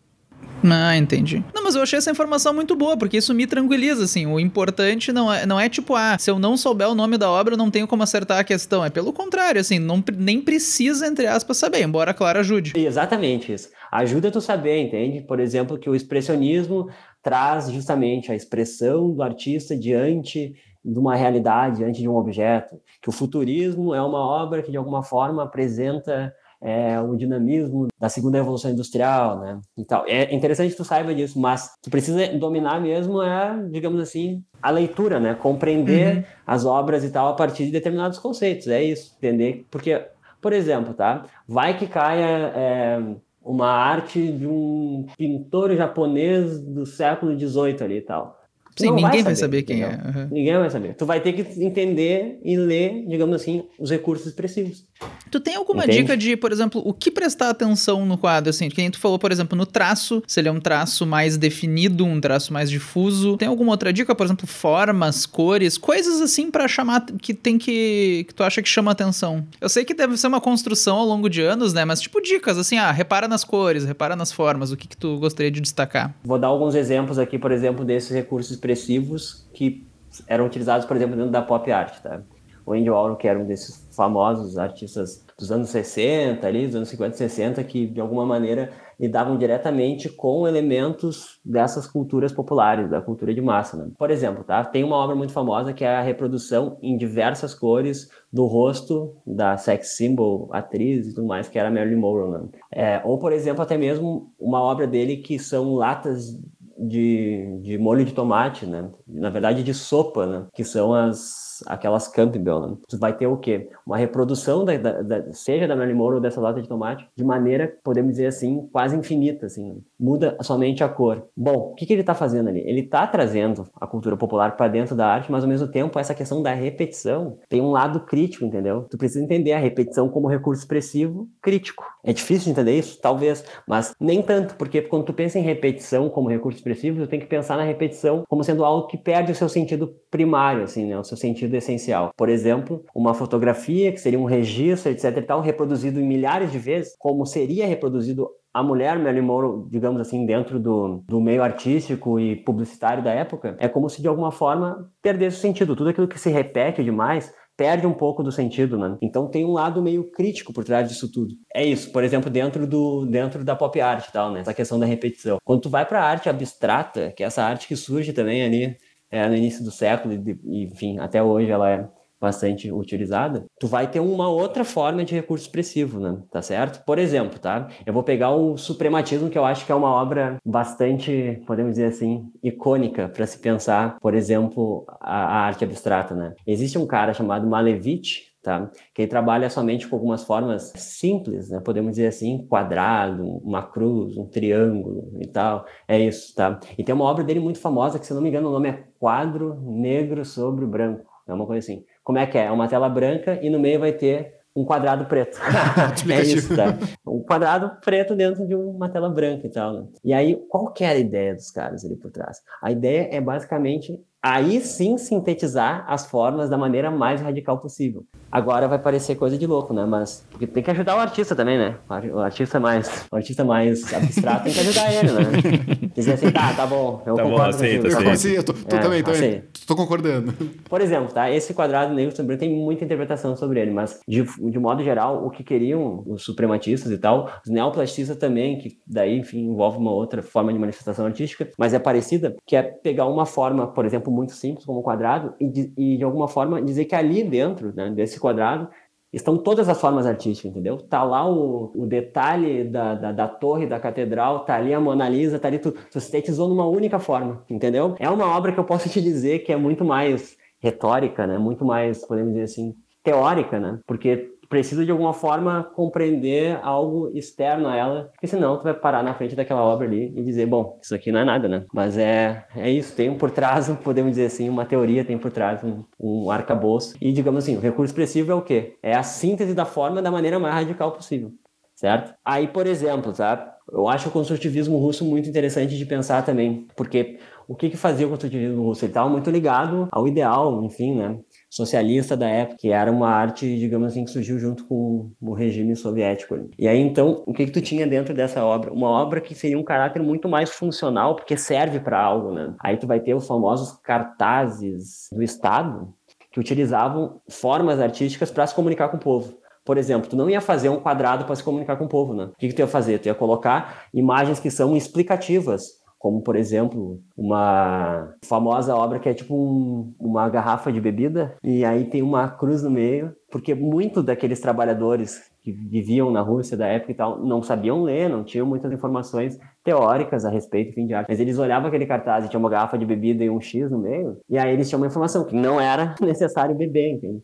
Ah, entendi. Não, mas eu achei essa informação muito boa, porque isso me tranquiliza, assim. O importante não é, não é tipo, ah, se eu não souber o nome da obra, eu não tenho como acertar a questão. É pelo contrário, assim, não, nem precisa, entre aspas, saber, embora, claro, ajude. Exatamente isso. Ajuda tu saber, entende? Por exemplo, que o expressionismo traz justamente a expressão do artista diante de uma realidade, diante de um objeto. Que o futurismo é uma obra que, de alguma forma, apresenta é, o dinamismo da segunda revolução industrial, né? E tal. É interessante que tu saiba disso, mas tu precisa dominar mesmo é, digamos assim, a leitura, né? Compreender uhum. as obras e tal a partir de determinados conceitos. É isso, entender? Porque, por exemplo, tá? Vai que caia é, uma arte de um pintor japonês do século XVIII ali e tal. Sim, ninguém vai saber, vai saber quem entendeu? é. Uhum. Ninguém vai saber. Tu vai ter que entender e ler, digamos assim, os recursos expressivos. Tu tem alguma Entende? dica de, por exemplo, o que prestar atenção no quadro, assim? Que nem tu falou, por exemplo, no traço, se ele é um traço mais definido, um traço mais difuso. Tem alguma outra dica, por exemplo, formas, cores, coisas assim para chamar que tem que que tu acha que chama atenção? Eu sei que deve ser uma construção ao longo de anos, né? Mas tipo dicas assim, ah, repara nas cores, repara nas formas, o que que tu gostaria de destacar? Vou dar alguns exemplos aqui, por exemplo, desses recursos expressivos que eram utilizados, por exemplo, dentro da pop art, tá? O Andy Warhol, que era um desses famosos artistas dos anos 60, ali, dos anos 50 e 60, que de alguma maneira lidavam diretamente com elementos dessas culturas populares, da cultura de massa. Né? Por exemplo, tá? tem uma obra muito famosa que é a reprodução em diversas cores do rosto da sex symbol, atriz e tudo mais, que era Marilyn Monroe. Né? É, ou, por exemplo, até mesmo uma obra dele que são latas de, de molho de tomate, né? Na verdade, de sopa, né? Que são as aquelas Campbell, né? Tu vai ter o quê? Uma reprodução da, da, da, seja da Marilyn Monroe ou dessa lata de tomate, de maneira, podemos dizer assim, quase infinita, assim. Né? Muda somente a cor. Bom, o que, que ele está fazendo ali? Ele está trazendo a cultura popular para dentro da arte, mas ao mesmo tempo essa questão da repetição tem um lado crítico, entendeu? Tu precisa entender a repetição como recurso expressivo crítico. É difícil de entender isso? Talvez, mas nem tanto, porque quando tu pensa em repetição como recurso expressivo, tu tem que pensar na repetição como sendo algo que perde o seu sentido primário, assim, né? O seu sentido essencial. Por exemplo, uma fotografia que seria um registro, etc e tal, reproduzido milhares de vezes, como seria reproduzido a mulher Marilyn Monroe, digamos assim, dentro do, do meio artístico e publicitário da época, é como se de alguma forma perdesse o sentido. Tudo aquilo que se repete demais perde um pouco do sentido, né? Então tem um lado meio crítico por trás disso tudo. É isso, por exemplo, dentro do dentro da pop art e tal, né? Essa questão da repetição. Quando tu vai para a arte abstrata, que é essa arte que surge também ali é, no início do século e, enfim, até hoje ela é bastante utilizada, tu vai ter uma outra forma de recurso expressivo, né? Tá certo? Por exemplo, tá? Eu vou pegar o Suprematismo, que eu acho que é uma obra bastante, podemos dizer assim, icônica para se pensar, por exemplo, a, a, arte abstrata, né? Existe um cara chamado Malevich, tá? Que ele trabalha somente com algumas formas simples, né? Podemos dizer assim, quadrado, uma cruz, um triângulo e tal. É isso, tá? E tem uma obra dele muito famosa que, se não me engano, o nome é Quadro Negro sobre Branco. É uma coisa assim. Como é que é? É uma tela branca e no meio vai ter um quadrado preto. é isso, tá? Um quadrado preto dentro de uma tela branca e tal. Né? E aí, qual que era a ideia dos caras ali por trás? A ideia é basicamente aí sim sintetizar as formas da maneira mais radical possível. Agora vai parecer coisa de louco, né? Mas porque tem que ajudar o artista também, né? O artista mais, o artista mais abstrato tem que ajudar ele, né? Dizer assim, tá, tá bom, eu tá concordo bom, aceita, aceita. Sim, eu tô, tô é, também, também. Tô concordando. Por exemplo, tá? Esse quadrado negro sobre tem muita interpretação sobre ele, mas de, de modo geral, o que queriam os suprematistas e tal, os neoplasticistas também, que daí, enfim, envolve uma outra forma de manifestação artística, mas é parecida, que é pegar uma forma, por exemplo, muito simples, como um quadrado, e de, e de alguma forma dizer que ali dentro né, desse quadrado estão todas as formas artísticas, entendeu? Tá lá o, o detalhe da, da, da, torre da catedral, tá ali a Mona Lisa, tá ali tudo. Você sintetizou numa única forma, entendeu? É uma obra que eu posso te dizer que é muito mais retórica, né? Muito mais, podemos dizer assim, teórica, né? Porque precisa de alguma forma compreender algo externo a ela, porque senão tu vai parar na frente daquela obra ali e dizer, bom, isso aqui não é nada, né? Mas é, é isso, tem por trás, podemos dizer assim, uma teoria, tem por trás um, um arcabouço. E digamos assim, o recurso expressivo é o quê? É a síntese da forma da maneira mais radical possível, certo? Aí, por exemplo, tá? Eu acho o construtivismo russo muito interessante de pensar também, porque o que, que fazia o construtivismo russo? Ele estava muito ligado ao ideal, enfim, né? Socialista da época, que era uma arte, digamos assim, que surgiu junto com o regime soviético. E aí, então, o que que tu tinha dentro dessa obra? Uma obra que seria um caráter muito mais funcional, porque serve para algo, né? Aí tu vai ter os famosos cartazes do Estado, que utilizavam formas artísticas para se comunicar com o povo. Por exemplo, tu não ia fazer um quadrado para se comunicar com o povo, né? O que, que tu ia fazer? Tu ia colocar imagens que são explicativas como por exemplo uma famosa obra que é tipo um, uma garrafa de bebida e aí tem uma cruz no meio, porque muito daqueles trabalhadores que viviam na Rússia da época e tal não sabiam ler, não tinham muitas informações teóricas a respeito fim de arte. Mas eles olhavam aquele cartaz e tinha uma garrafa de bebida e um X no meio, e aí eles tinham uma informação que não era necessário beber, entende?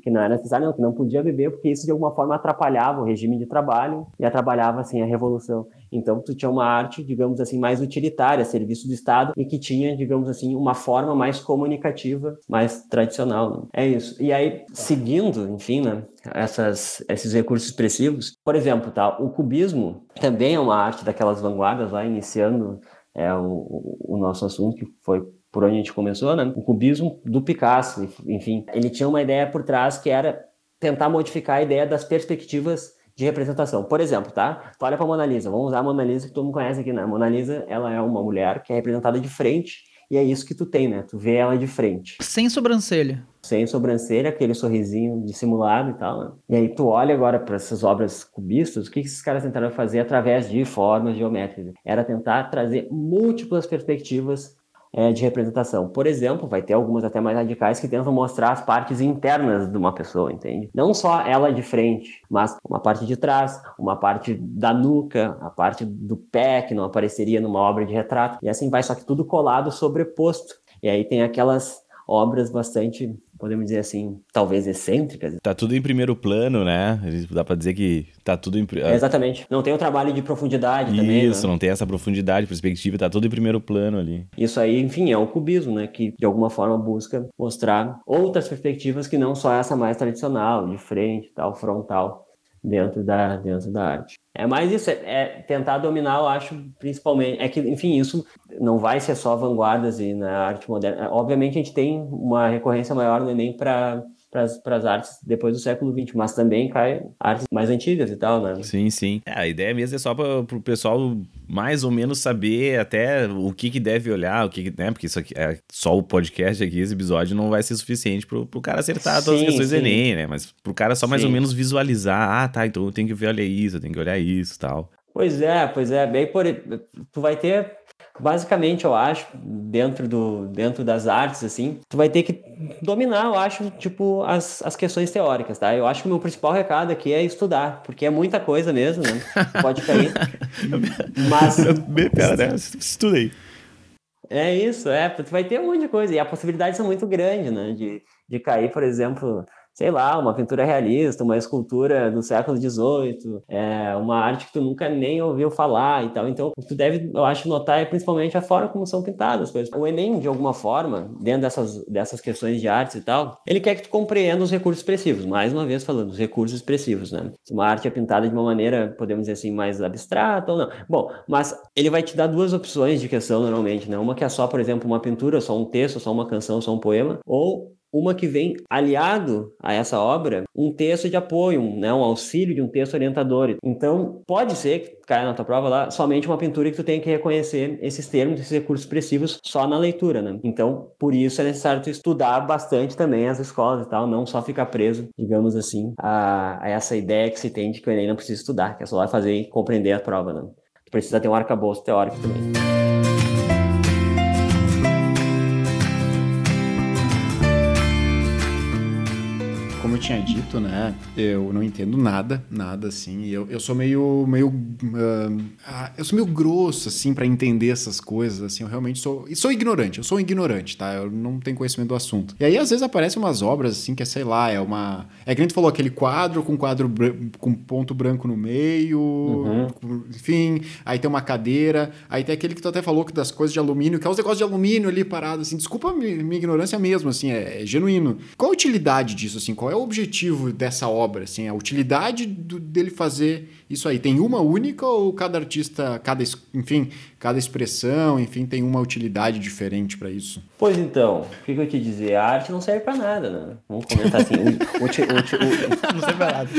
Que não era necessário, não, que não podia beber, porque isso de alguma forma atrapalhava o regime de trabalho e atrapalhava assim a revolução. Então tu tinha uma arte, digamos assim, mais utilitária, serviço do Estado e que tinha, digamos assim, uma forma mais comunicativa, mais tradicional. Né? É isso. E aí, seguindo, enfim, né, essas, esses recursos expressivos. Por exemplo, tá, o cubismo também é uma arte daquelas vanguardas lá, iniciando é, o, o nosso assunto, que foi por onde a gente começou, né? O cubismo do Picasso, enfim, ele tinha uma ideia por trás que era tentar modificar a ideia das perspectivas de representação. Por exemplo, tá? Tu olha para a Mona Lisa, vamos usar a Mona Lisa que todo mundo conhece aqui, né? A Mona Lisa, ela é uma mulher que é representada de frente e é isso que tu tem, né? Tu vê ela de frente. Sem sobrancelha. Sem sobrancelha, aquele sorrisinho dissimulado e tal, né? E aí tu olha agora para essas obras cubistas, o que esses caras tentaram fazer através de formas geométricas? Era tentar trazer múltiplas perspectivas é, de representação. Por exemplo, vai ter algumas até mais radicais que tentam mostrar as partes internas de uma pessoa, entende? Não só ela de frente, mas uma parte de trás, uma parte da nuca, a parte do pé que não apareceria numa obra de retrato, e assim vai, só que tudo colado, sobreposto. E aí tem aquelas obras bastante podemos dizer assim, talvez excêntricas. Tá tudo em primeiro plano, né? Dá para dizer que tá tudo em... É, exatamente. Não tem o trabalho de profundidade Isso, também, Isso, né? não tem essa profundidade, perspectiva, tá tudo em primeiro plano ali. Isso aí, enfim, é o cubismo, né? Que de alguma forma busca mostrar outras perspectivas que não só essa mais tradicional, de frente, tal, frontal dentro da, dentro da arte. É mais isso, é, é, tentar dominar, eu acho, principalmente. É que, enfim, isso não vai ser só vanguardas e na arte moderna. Obviamente, a gente tem uma recorrência maior no Enem para para as artes depois do século XX, mas também cai artes mais antigas e tal, né? Sim, sim. É, a ideia mesmo é só para o pessoal mais ou menos saber até o que, que deve olhar, o que, né? Porque isso aqui é só o podcast aqui, esse episódio não vai ser suficiente para o cara acertar todas sim, as questões sim. do Enem, né? Mas para o cara só mais sim. ou menos visualizar, ah, tá, então eu tenho que ver, olha isso, eu tenho que olhar isso tal. Pois é, pois é. Bem, por, tu vai ter basicamente, eu acho, dentro, do, dentro das artes, assim, tu vai ter que dominar, eu acho, tipo, as, as questões teóricas, tá? Eu acho que o meu principal recado aqui é estudar, porque é muita coisa mesmo, né? Pode cair. Mas. Pera, né? Estudei. É isso, é. Tu vai ter um monte de coisa. E as possibilidades são muito grandes, né? De, de cair, por exemplo, sei lá, uma pintura realista, uma escultura do século XVIII, é, uma arte que tu nunca nem ouviu falar e tal. Então, o que tu deve, eu acho, notar é principalmente a forma como são pintadas as coisas. O Enem, de alguma forma, dentro dessas, dessas questões de artes e tal, ele quer que tu compreenda os recursos expressivos. Mais uma vez falando, os recursos expressivos, né? Se uma arte é pintada de uma maneira, podemos dizer assim, mais abstrata ou não. Bom, mas ele vai te dar duas opções de questão normalmente, né? Uma que é só, por exemplo, uma pintura, só um texto, só uma canção, só um poema, ou uma que vem aliado a essa obra um texto de apoio, um, né, um auxílio de um texto orientador. Então, pode ser que caia na tua prova lá somente uma pintura que tu tenha que reconhecer esses termos, esses recursos expressivos só na leitura, né? Então, por isso é necessário tu estudar bastante também as escolas e tal, não só ficar preso, digamos assim, a, a essa ideia que se tem de que o Enem não precisa estudar, que é só lá fazer e compreender a prova, né? Tu precisa ter um arcabouço teórico também. Eu tinha dito, né? Eu não entendo nada, nada assim. Eu, eu sou meio, meio, uh, eu sou meio grosso assim para entender essas coisas. Assim, eu realmente sou, e sou ignorante. Eu sou um ignorante, tá? Eu não tenho conhecimento do assunto. E aí às vezes aparecem umas obras assim que é, sei lá, é uma, é que a gente falou aquele quadro com quadro com ponto branco no meio, uhum. enfim. Aí tem uma cadeira. Aí tem aquele que tu até falou que das coisas de alumínio, que é os negócios de alumínio ali parado assim. Desculpa a minha, minha ignorância mesmo, assim, é, é genuíno. Qual a utilidade disso assim? Qual é o objetivo dessa obra? Assim, a utilidade do, dele fazer isso aí? Tem uma única ou cada artista, cada, enfim, cada expressão, enfim, tem uma utilidade diferente para isso? Pois então, o que, que, eu te dizer? A arte não serve para nada, né? Vamos comentar assim. o, o, o, não serve para nada.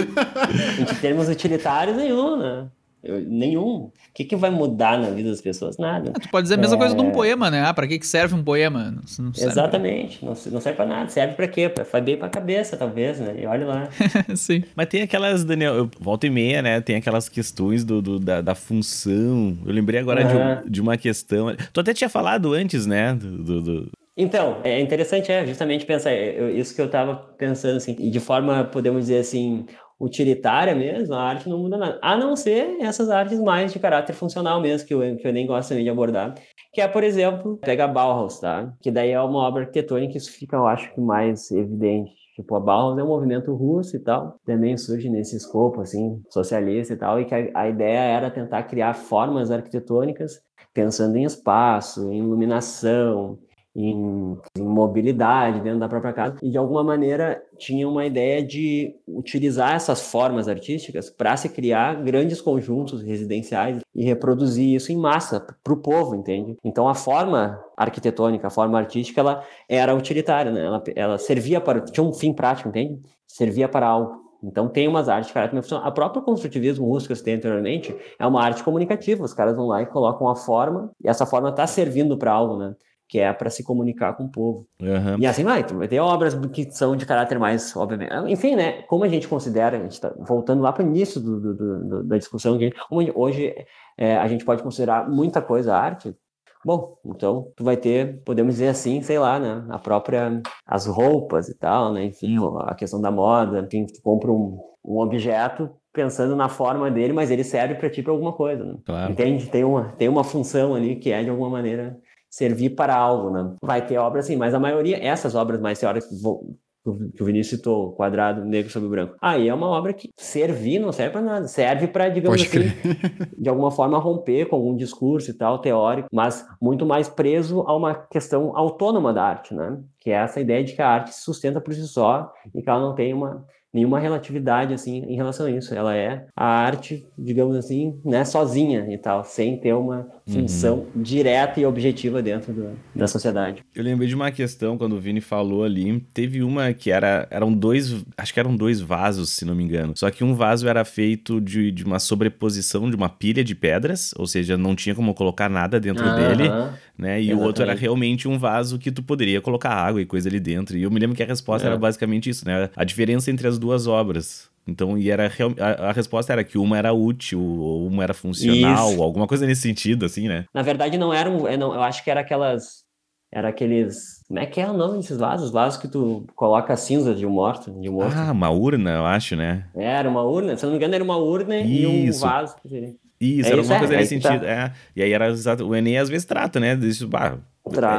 Em termos utilitários, nenhum, né? Eu, nenhum. O que, que vai mudar na vida das pessoas? Nada. Ah, tu pode dizer a mesma é... coisa de um poema, né? Ah, pra que, que serve um poema? Não, não Exatamente. Pra... Não, não serve pra nada. Serve pra quê? Pra, faz bem pra cabeça, talvez, né? E olha lá. Sim. Mas tem aquelas, Daniel, eu, volta e meia, né? Tem aquelas questões do, do da, da, função. Eu lembrei agora uhum. de, de, uma questão. Tu até tinha falado antes, né? do, do... Então, é interessante, é, justamente pensar, eu, isso que eu estava pensando, assim, e de forma, podemos dizer assim, utilitária mesmo, a arte não muda nada. A não ser essas artes mais de caráter funcional mesmo, que eu, que eu nem gosto de abordar. Que é, por exemplo, pega Bauhaus, tá? Que daí é uma obra arquitetônica, isso fica, eu acho que mais evidente. Tipo, a Bauhaus é um movimento russo e tal, também surge nesse escopo, assim, socialista e tal, e que a, a ideia era tentar criar formas arquitetônicas pensando em espaço, em iluminação, em, em, mobilidade dentro da própria casa e de alguma maneira tinha uma ideia de utilizar essas formas artísticas para se criar grandes conjuntos residenciais e reproduzir isso em massa para o povo, entende? Então a forma arquitetônica, a forma artística, ela era utilitária, né? Ela, ela servia para tinha um fim prático, entende? Servia para algo. Então tem umas artes de caráter. A própria construtivismo russo que eu citei anteriormente é uma arte comunicativa. Os caras vão lá e colocam a forma, e essa forma está servindo para algo, né? Que é para se comunicar com o povo. Uhum. E assim vai, vai ter obras que são de caráter mais, obviamente. Enfim, né? Como a gente considera, a gente está voltando lá para o início do, do, do, da discussão, que hoje é, a gente pode considerar muita coisa arte, Bom, então tu vai ter, podemos dizer assim, sei lá, né? A própria, as roupas e tal, né? Enfim, a questão da moda, enfim, tu compra um, um objeto pensando na forma dele, mas ele serve para ti para alguma coisa, né? Claro. Entende? Tem uma, tem uma função ali que é de alguma maneira servir para algo, né? Vai ter obras assim, mas a maioria, essas obras mais teóricas que o Vinícius citou, Quadrado Negro sobre Branco. Aí é uma obra que servir não serve para nada, serve para, digamos Pode assim, de alguma forma romper com algum discurso e tal, teórico, mas muito mais preso a uma questão autônoma da arte, né? Que é essa ideia de que a arte se sustenta por si só e que ela não tem uma nenhuma relatividade assim em relação a isso. Ela é a arte, digamos assim, né, sozinha e tal, sem ter uma função uhum. direta e objetiva dentro do, da sociedade. Eu lembrei de uma questão quando o Vini falou ali, teve uma que era eram dois, acho que eram dois vasos, se não me engano. Só que um vaso era feito de, de uma sobreposição de uma pilha de pedras, ou seja, não tinha como colocar nada dentro dele, né? E Exatamente. o outro era realmente um vaso que tu poderia colocar água e coisa ali dentro. E eu me lembro que a resposta é. era basicamente isso, né? A diferença entre as duas obras. Então, e era a, a, resposta era que uma era útil, ou uma era funcional, Isso. alguma coisa nesse sentido, assim, né? Na verdade, não era um. Eu, não, eu acho que era aquelas. Era aqueles. Como é que é o nome desses vasos? Vasos que tu coloca cinza de um morto, de um morto. Ah, uma urna, eu acho, né? Era uma urna. Se eu não me engano, era uma urna Isso. e um vaso. Isso, é era alguma coisa é, nesse tá. sentido. Tá. É. E aí era o Enem às vezes trata, né? Disso, bah,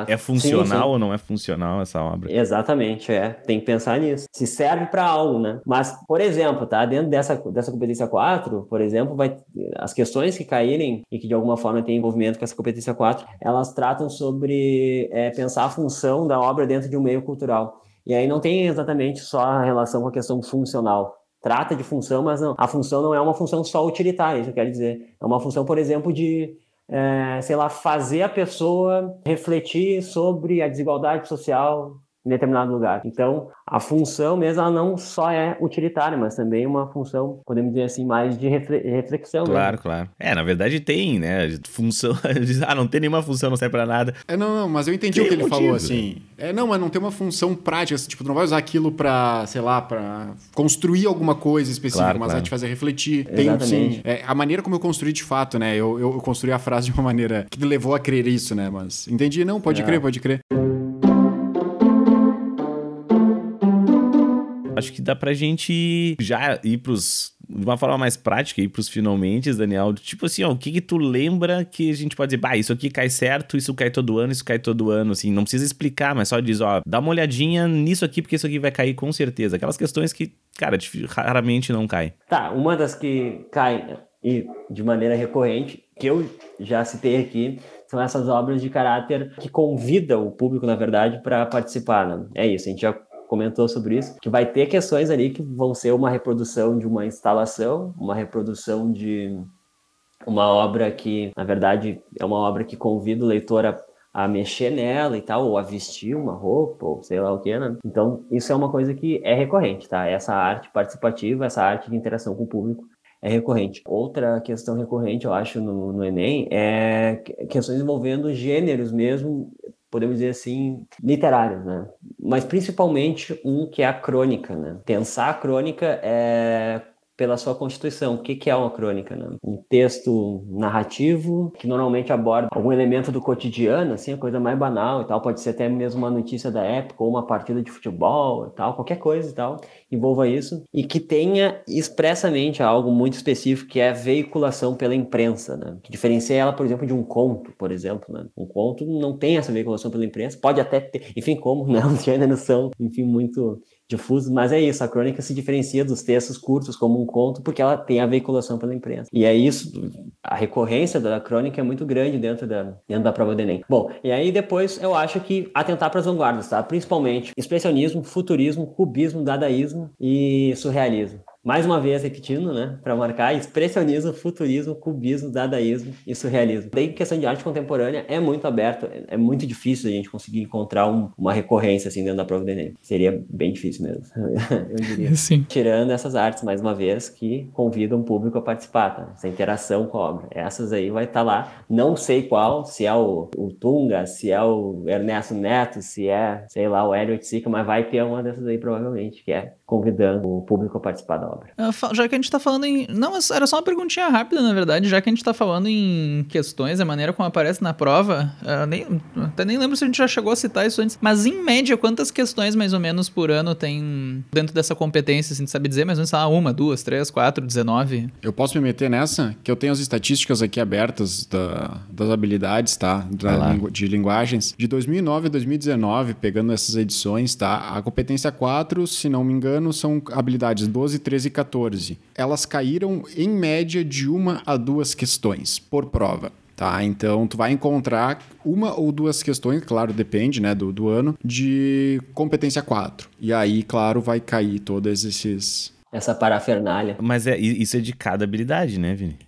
é, é funcional sim, sim. ou não é funcional essa obra? Exatamente, é. Tem que pensar nisso. Se serve para algo, né? Mas, por exemplo, tá? Dentro dessa, dessa competência 4, por exemplo, vai as questões que caírem e que de alguma forma têm envolvimento com essa competência 4, elas tratam sobre é, pensar a função da obra dentro de um meio cultural. E aí não tem exatamente só a relação com a questão funcional. Trata de função, mas não. A função não é uma função só utilitária, isso eu quero dizer. É uma função, por exemplo, de é, sei lá, fazer a pessoa refletir sobre a desigualdade social em determinado lugar. Então, a função mesmo, ela não só é utilitária, mas também uma função, podemos dizer assim, mais de reflexão. Claro, mesmo. claro. É, na verdade tem, né? Função. ah, não tem nenhuma função, não serve pra nada. É, não, não, mas eu entendi tem o que ele motivo, falou, assim. Né? É, não, mas não tem uma função prática, assim, tipo, tu não vai usar aquilo pra, sei lá, pra construir alguma coisa específica, claro, mas claro. vai te fazer refletir. Tem, sim. É, a maneira como eu construí de fato, né? Eu, eu, eu, construí a frase de uma maneira que me levou a crer isso, né? Mas entendi, não, pode é. crer, pode crer. Acho que dá pra gente já ir pros de uma forma mais prática ir pros finalmente, Daniel. Tipo assim, ó, o que que tu lembra que a gente pode dizer, bah, isso aqui cai certo, isso cai todo ano, isso cai todo ano, assim, não precisa explicar, mas só diz, ó, dá uma olhadinha nisso aqui, porque isso aqui vai cair com certeza. Aquelas questões que, cara, raramente não cai. Tá, uma das que cai e de maneira recorrente, que eu já citei aqui, são essas obras de caráter que convidam o público, na verdade, para participar. Né? É isso, a gente já comentou sobre isso, que vai ter questões ali que vão ser uma reprodução de uma instalação, uma reprodução de uma obra que, na verdade, é uma obra que convida o leitor a, a mexer nela e tal, ou a vestir uma roupa, ou sei lá o que, né? Então, isso é uma coisa que é recorrente, tá? Essa arte participativa, essa arte de interação com o público é recorrente. Outra questão recorrente, eu acho, no, no Enem é questões envolvendo gêneros mesmo, podemos dizer assim, literários, né? Mas principalmente um que é a crônica, né? Pensar a crônica é pela sua constituição. O que, que é uma crônica? Né? Um texto narrativo que normalmente aborda algum elemento do cotidiano, assim, a coisa mais banal e tal. Pode ser até mesmo uma notícia da época ou uma partida de futebol e tal, qualquer coisa e tal, envolva isso. E que tenha expressamente algo muito específico que é a veiculação pela imprensa, né? Que diferencia ela, por exemplo, de um conto, por exemplo, né? Um conto não tem essa veiculação pela imprensa, pode até ter, enfim, como, né? Os gêneros são, enfim, muito difusos, mas é isso, a crônica se diferencia dos textos curtos como um conto, porque ela tem a veiculação pela imprensa. E é isso, a recorrência da crônica é muito grande dentro da, dentro da prova do Enem. Bom, e aí depois eu acho que atentar para as vanguardas, tá? Principalmente expressionismo, futurismo, cubismo, dadaísmo e surrealismo mais uma vez repetindo, né, para marcar expressionismo, futurismo, cubismo, dadaísmo e surrealismo. Daí, questão de arte contemporânea é muito aberto, é muito difícil a gente conseguir encontrar um, uma recorrência assim dentro da prova do Enem. Seria bem difícil mesmo, eu diria. Sim. Tirando essas artes, mais uma vez, que convidam o público a participar, tá? essa interação com a obra. Essas aí vai estar tá lá, não sei qual, se é o, o, Tunga, se é o Ernesto Neto, se é, sei lá, o Hélio Oiticica, mas vai ter uma dessas aí provavelmente, que é convidando o público a participar da obra. Ah, já que a gente está falando em. Não, era só uma perguntinha rápida, na verdade, já que a gente está falando em questões, a maneira como aparece na prova, uh, nem, até nem lembro se a gente já chegou a citar isso antes, mas em média, quantas questões mais ou menos por ano tem dentro dessa competência, assim, sabe dizer? Mais ou menos, lá, uma, duas, três, quatro, dezenove? Eu posso me meter nessa? Que eu tenho as estatísticas aqui abertas da, das habilidades, tá? Da, de linguagens. De 2009 a 2019, pegando essas edições, tá? A competência 4, se não me engano, ano são habilidades 12, 13 e 14. Elas caíram em média de uma a duas questões por prova. Tá, então tu vai encontrar uma ou duas questões, claro, depende né, do, do ano, de competência 4. E aí, claro, vai cair todos esses. Essa parafernália. Mas é, isso é de cada habilidade, né, Vini?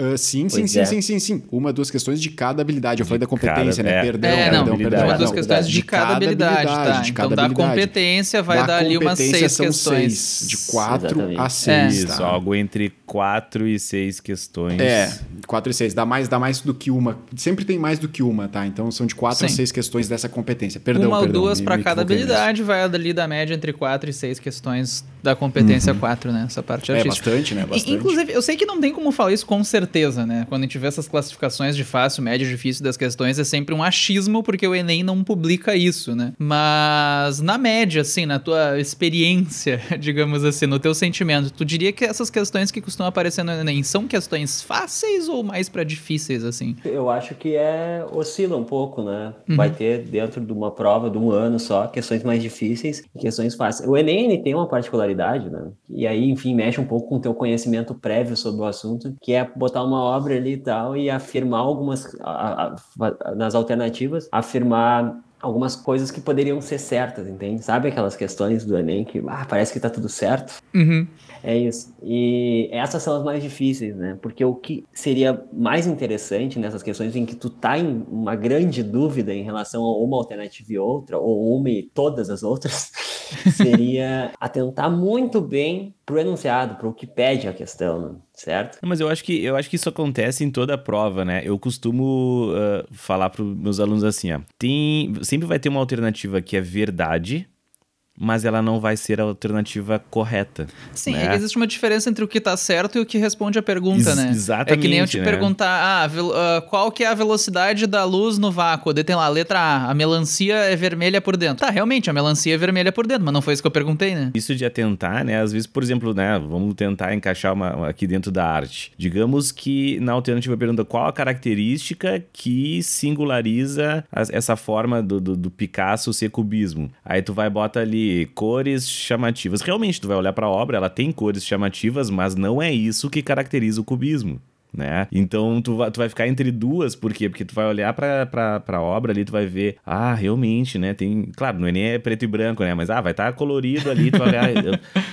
Uh, sim, sim, sim, é. sim, sim, sim. Uma, duas questões de cada habilidade. Eu de falei da competência, cada, né? É. Perdão, é, não, perdão, perdão. Uma, duas questões de, de cada habilidade, habilidade tá? De cada então, habilidade. da competência vai da dar ali umas seis questões. Seis, de quatro a seis. É. Tá? Isso, algo entre quatro e seis questões. É, quatro e seis. Dá mais, dá mais do que uma. Sempre tem mais do que uma, tá? Então são de quatro sim. a seis questões dessa competência. Perdão, Uma ou duas para cada habilidade vai ali da média entre quatro e seis questões da competência 4, uhum. né? Essa parte artística. É bastante, né? Bastante. Inclusive, eu sei que não tem como falar isso com certeza, né? Quando a gente vê essas classificações de fácil, médio, difícil das questões, é sempre um achismo, porque o Enem não publica isso, né? Mas na média, assim, na tua experiência, digamos assim, no teu sentimento, tu diria que essas questões que costumam aparecer no Enem são questões fáceis ou mais para difíceis, assim? Eu acho que é oscila um pouco, né? Uhum. Vai ter dentro de uma prova de um ano só questões mais difíceis e questões fáceis. O Enem ele tem uma particularidade, né? E aí, enfim, mexe um pouco com o teu conhecimento prévio sobre o assunto, que é botar uma obra ali tal e afirmar algumas a, a, nas alternativas, afirmar algumas coisas que poderiam ser certas, entende? Sabe aquelas questões do Enem que ah, parece que tá tudo certo? Uhum. É isso. E essas são as mais difíceis, né? Porque o que seria mais interessante nessas questões em que tu tá em uma grande dúvida em relação a uma alternativa e outra, ou uma e todas as outras, seria atentar muito bem pro enunciado, pro que pede a questão, certo? Mas eu acho que eu acho que isso acontece em toda a prova, né? Eu costumo uh, falar para meus alunos assim, ó, tem sempre vai ter uma alternativa que é verdade mas ela não vai ser a alternativa correta. Sim, né? é existe uma diferença entre o que está certo e o que responde a pergunta, Ex né? Exatamente. É que nem eu te né? perguntar, ah, uh, qual que é a velocidade da luz no vácuo? Daí tem lá, letra A, a melancia é vermelha por dentro. Tá, realmente, a melancia é vermelha por dentro, mas não foi isso que eu perguntei, né? Isso de atentar, né? Às vezes, por exemplo, né, vamos tentar encaixar uma, aqui dentro da arte. Digamos que na alternativa pergunta qual a característica que singulariza a, essa forma do, do, do Picasso ser cubismo. Aí tu vai bota ali cores chamativas. Realmente, tu vai olhar para a obra, ela tem cores chamativas, mas não é isso que caracteriza o cubismo né? Então tu vai, tu vai ficar entre duas, por quê? Porque tu vai olhar pra, pra, pra obra ali, tu vai ver, ah, realmente, né? Tem, claro, no Enem é preto e branco, né? Mas ah, vai estar tá colorido ali, tu vai olhar,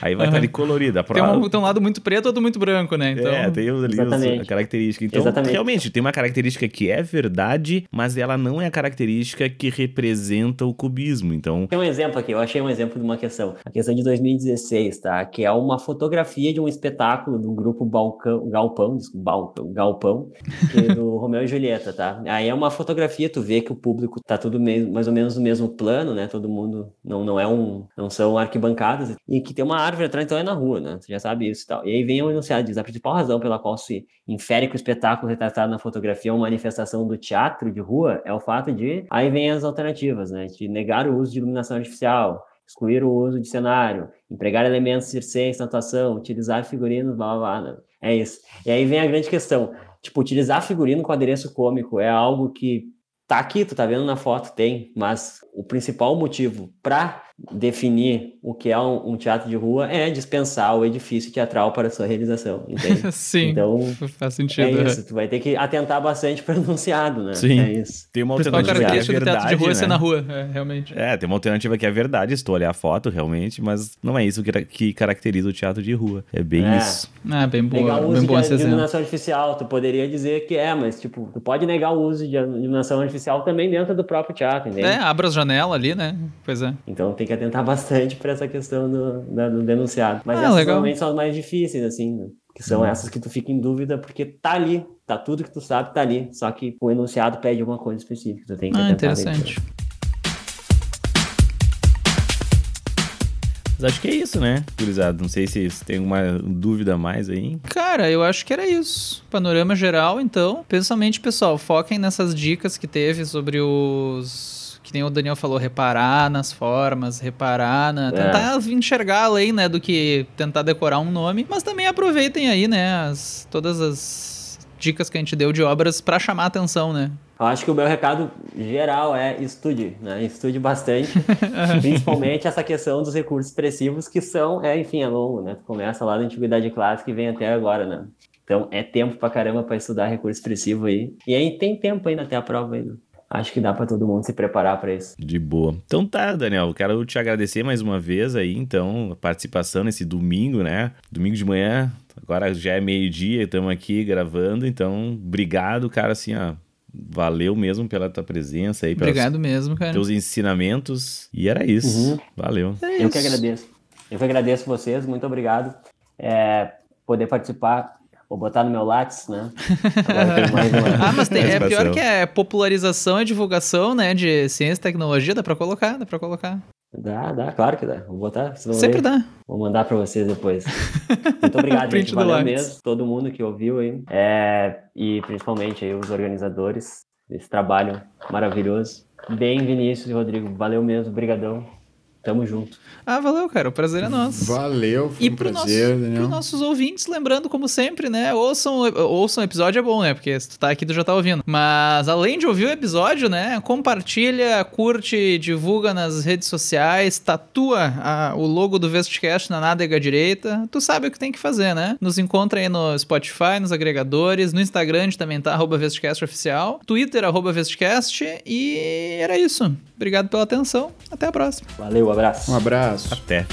aí vai estar tá ali colorido. Tem, um, tem um lado muito preto, outro muito branco, né? Então... É, tem ali a característica. Então, Exatamente. realmente, tem uma característica que é verdade, mas ela não é a característica que representa o cubismo. Então. Tem um exemplo aqui, eu achei um exemplo de uma questão. A questão de 2016, tá? Que é uma fotografia de um espetáculo do grupo Balcão, Galpão, Balcão galpão, que é do Romeu e Julieta, tá? Aí é uma fotografia, tu vê que o público tá tudo mesmo, mais ou menos no mesmo plano, né? Todo mundo não, não é um, não são arquibancadas, e que tem uma árvore atrás, então é na rua, né? Você já sabe isso e tal. E aí vem o enunciado, diz a principal razão pela qual se infere que o espetáculo retratado na fotografia é uma manifestação do teatro de rua é o fato de, aí vem as alternativas, né? De negar o uso de iluminação artificial, excluir o uso de cenário, empregar elementos circenses na atuação, utilizar figurinos, blá blá blá. Né? É isso. E aí vem a grande questão. Tipo, utilizar figurino com adereço cômico é algo que tá aqui, tu tá vendo na foto, tem, mas o principal motivo para definir o que é um, um, teatro de rua é dispensar o edifício teatral para sua realização, entende? Sim, então, faz sentido. É isso, tu vai ter que atentar bastante para o enunciado, né? Sim, é isso. tem uma alternativa que é verdade, do teatro de rua né? ser na rua, é, realmente. É, tem uma alternativa que é verdade, estou olhar a foto, realmente, mas não é isso que, que caracteriza o teatro de rua, é bem é. isso. Ah, bem boa, negar o uso bem bom de iluminação artificial, tu poderia dizer que é, mas, tipo, tu pode negar o uso de iluminação artificial também dentro do próprio teatro, entende? É, abra as janelas ali, né? Pois é. Então tem que atentar bastante para essa questão do, do denunciado. Mas Ah, essas legal. normalmente são as mais difíceis, assim, né? que são essas que tu fica em dúvida porque tá ali, tá tudo que tu sabe tá ali, só que o enunciado pede alguma coisa específica, tu tem que Ah, atentar interessante. Mas acho que é isso, né, gurizada? Não sei se tem alguma dúvida a mais aí. Cara, eu acho que era isso. Panorama geral, então. Principalmente, pessoal, foquem nessas dicas que teve sobre os. Que nem o Daniel falou, reparar nas formas, reparar na. Tentar enxergar além, né, do que tentar decorar um nome. Mas também aproveitem aí, né, as, todas as dicas que a gente deu de obras pra chamar a atenção, né? Eu acho que o meu recado geral é estude, né? Estude bastante, principalmente essa questão dos recursos expressivos que são, é, enfim, é longo, né? Tu começa lá da antiguidade clássica e vem até agora, né? Então é tempo pra caramba pra estudar recurso expressivo aí. E aí tem tempo ainda até a prova ainda. Acho que dá para todo mundo se preparar para isso. De boa. Então tá, Daniel, quero te agradecer mais uma vez aí, então, a participação nesse domingo, né? Domingo de manhã, agora já é meio-dia, estamos aqui gravando, então, obrigado, cara, assim, ó. Valeu mesmo pela tua presença aí, pelos Obrigado mesmo, cara. teus ensinamentos. E era isso. Uhum. Valeu. É Eu que isso. agradeço. Eu que agradeço vocês, muito obrigado. É, poder participar, vou botar no meu Lattes, né? Ah, mas tem, é pior que é popularização e divulgação, né, de ciência e tecnologia, dá pra colocar, dá pra colocar. Dá, dá, claro que dá. Vou botar. Sempre ver. dá. Vou mandar para vocês depois. Muito obrigado, gente. Valeu Lattes. mesmo. Todo mundo que ouviu aí. É, e principalmente aí os organizadores desse trabalho maravilhoso. Bem, Vinícius e Rodrigo. Valeu mesmo. Brigadão. Tamo junto. Ah, valeu, cara. O prazer é nosso. Valeu, foi E um pro nosso, prazer, Daniel. pros nossos ouvintes, lembrando, como sempre, né? Ouçam, ouçam o episódio é bom, né? Porque se tu tá aqui, tu já tá ouvindo. Mas além de ouvir o episódio, né? Compartilha, curte, divulga nas redes sociais, tatua a- o logo do Vestcast na nádega direita. Tu sabe o que tem que fazer, né? Nos encontra aí no Spotify, nos agregadores, no Instagram também tá, arroba Vestcast Oficial, Twitter, arroba Vestcast, e era isso. Obrigado pela atenção. Até a próxima. Valeu, abraço. Um abraço. Até.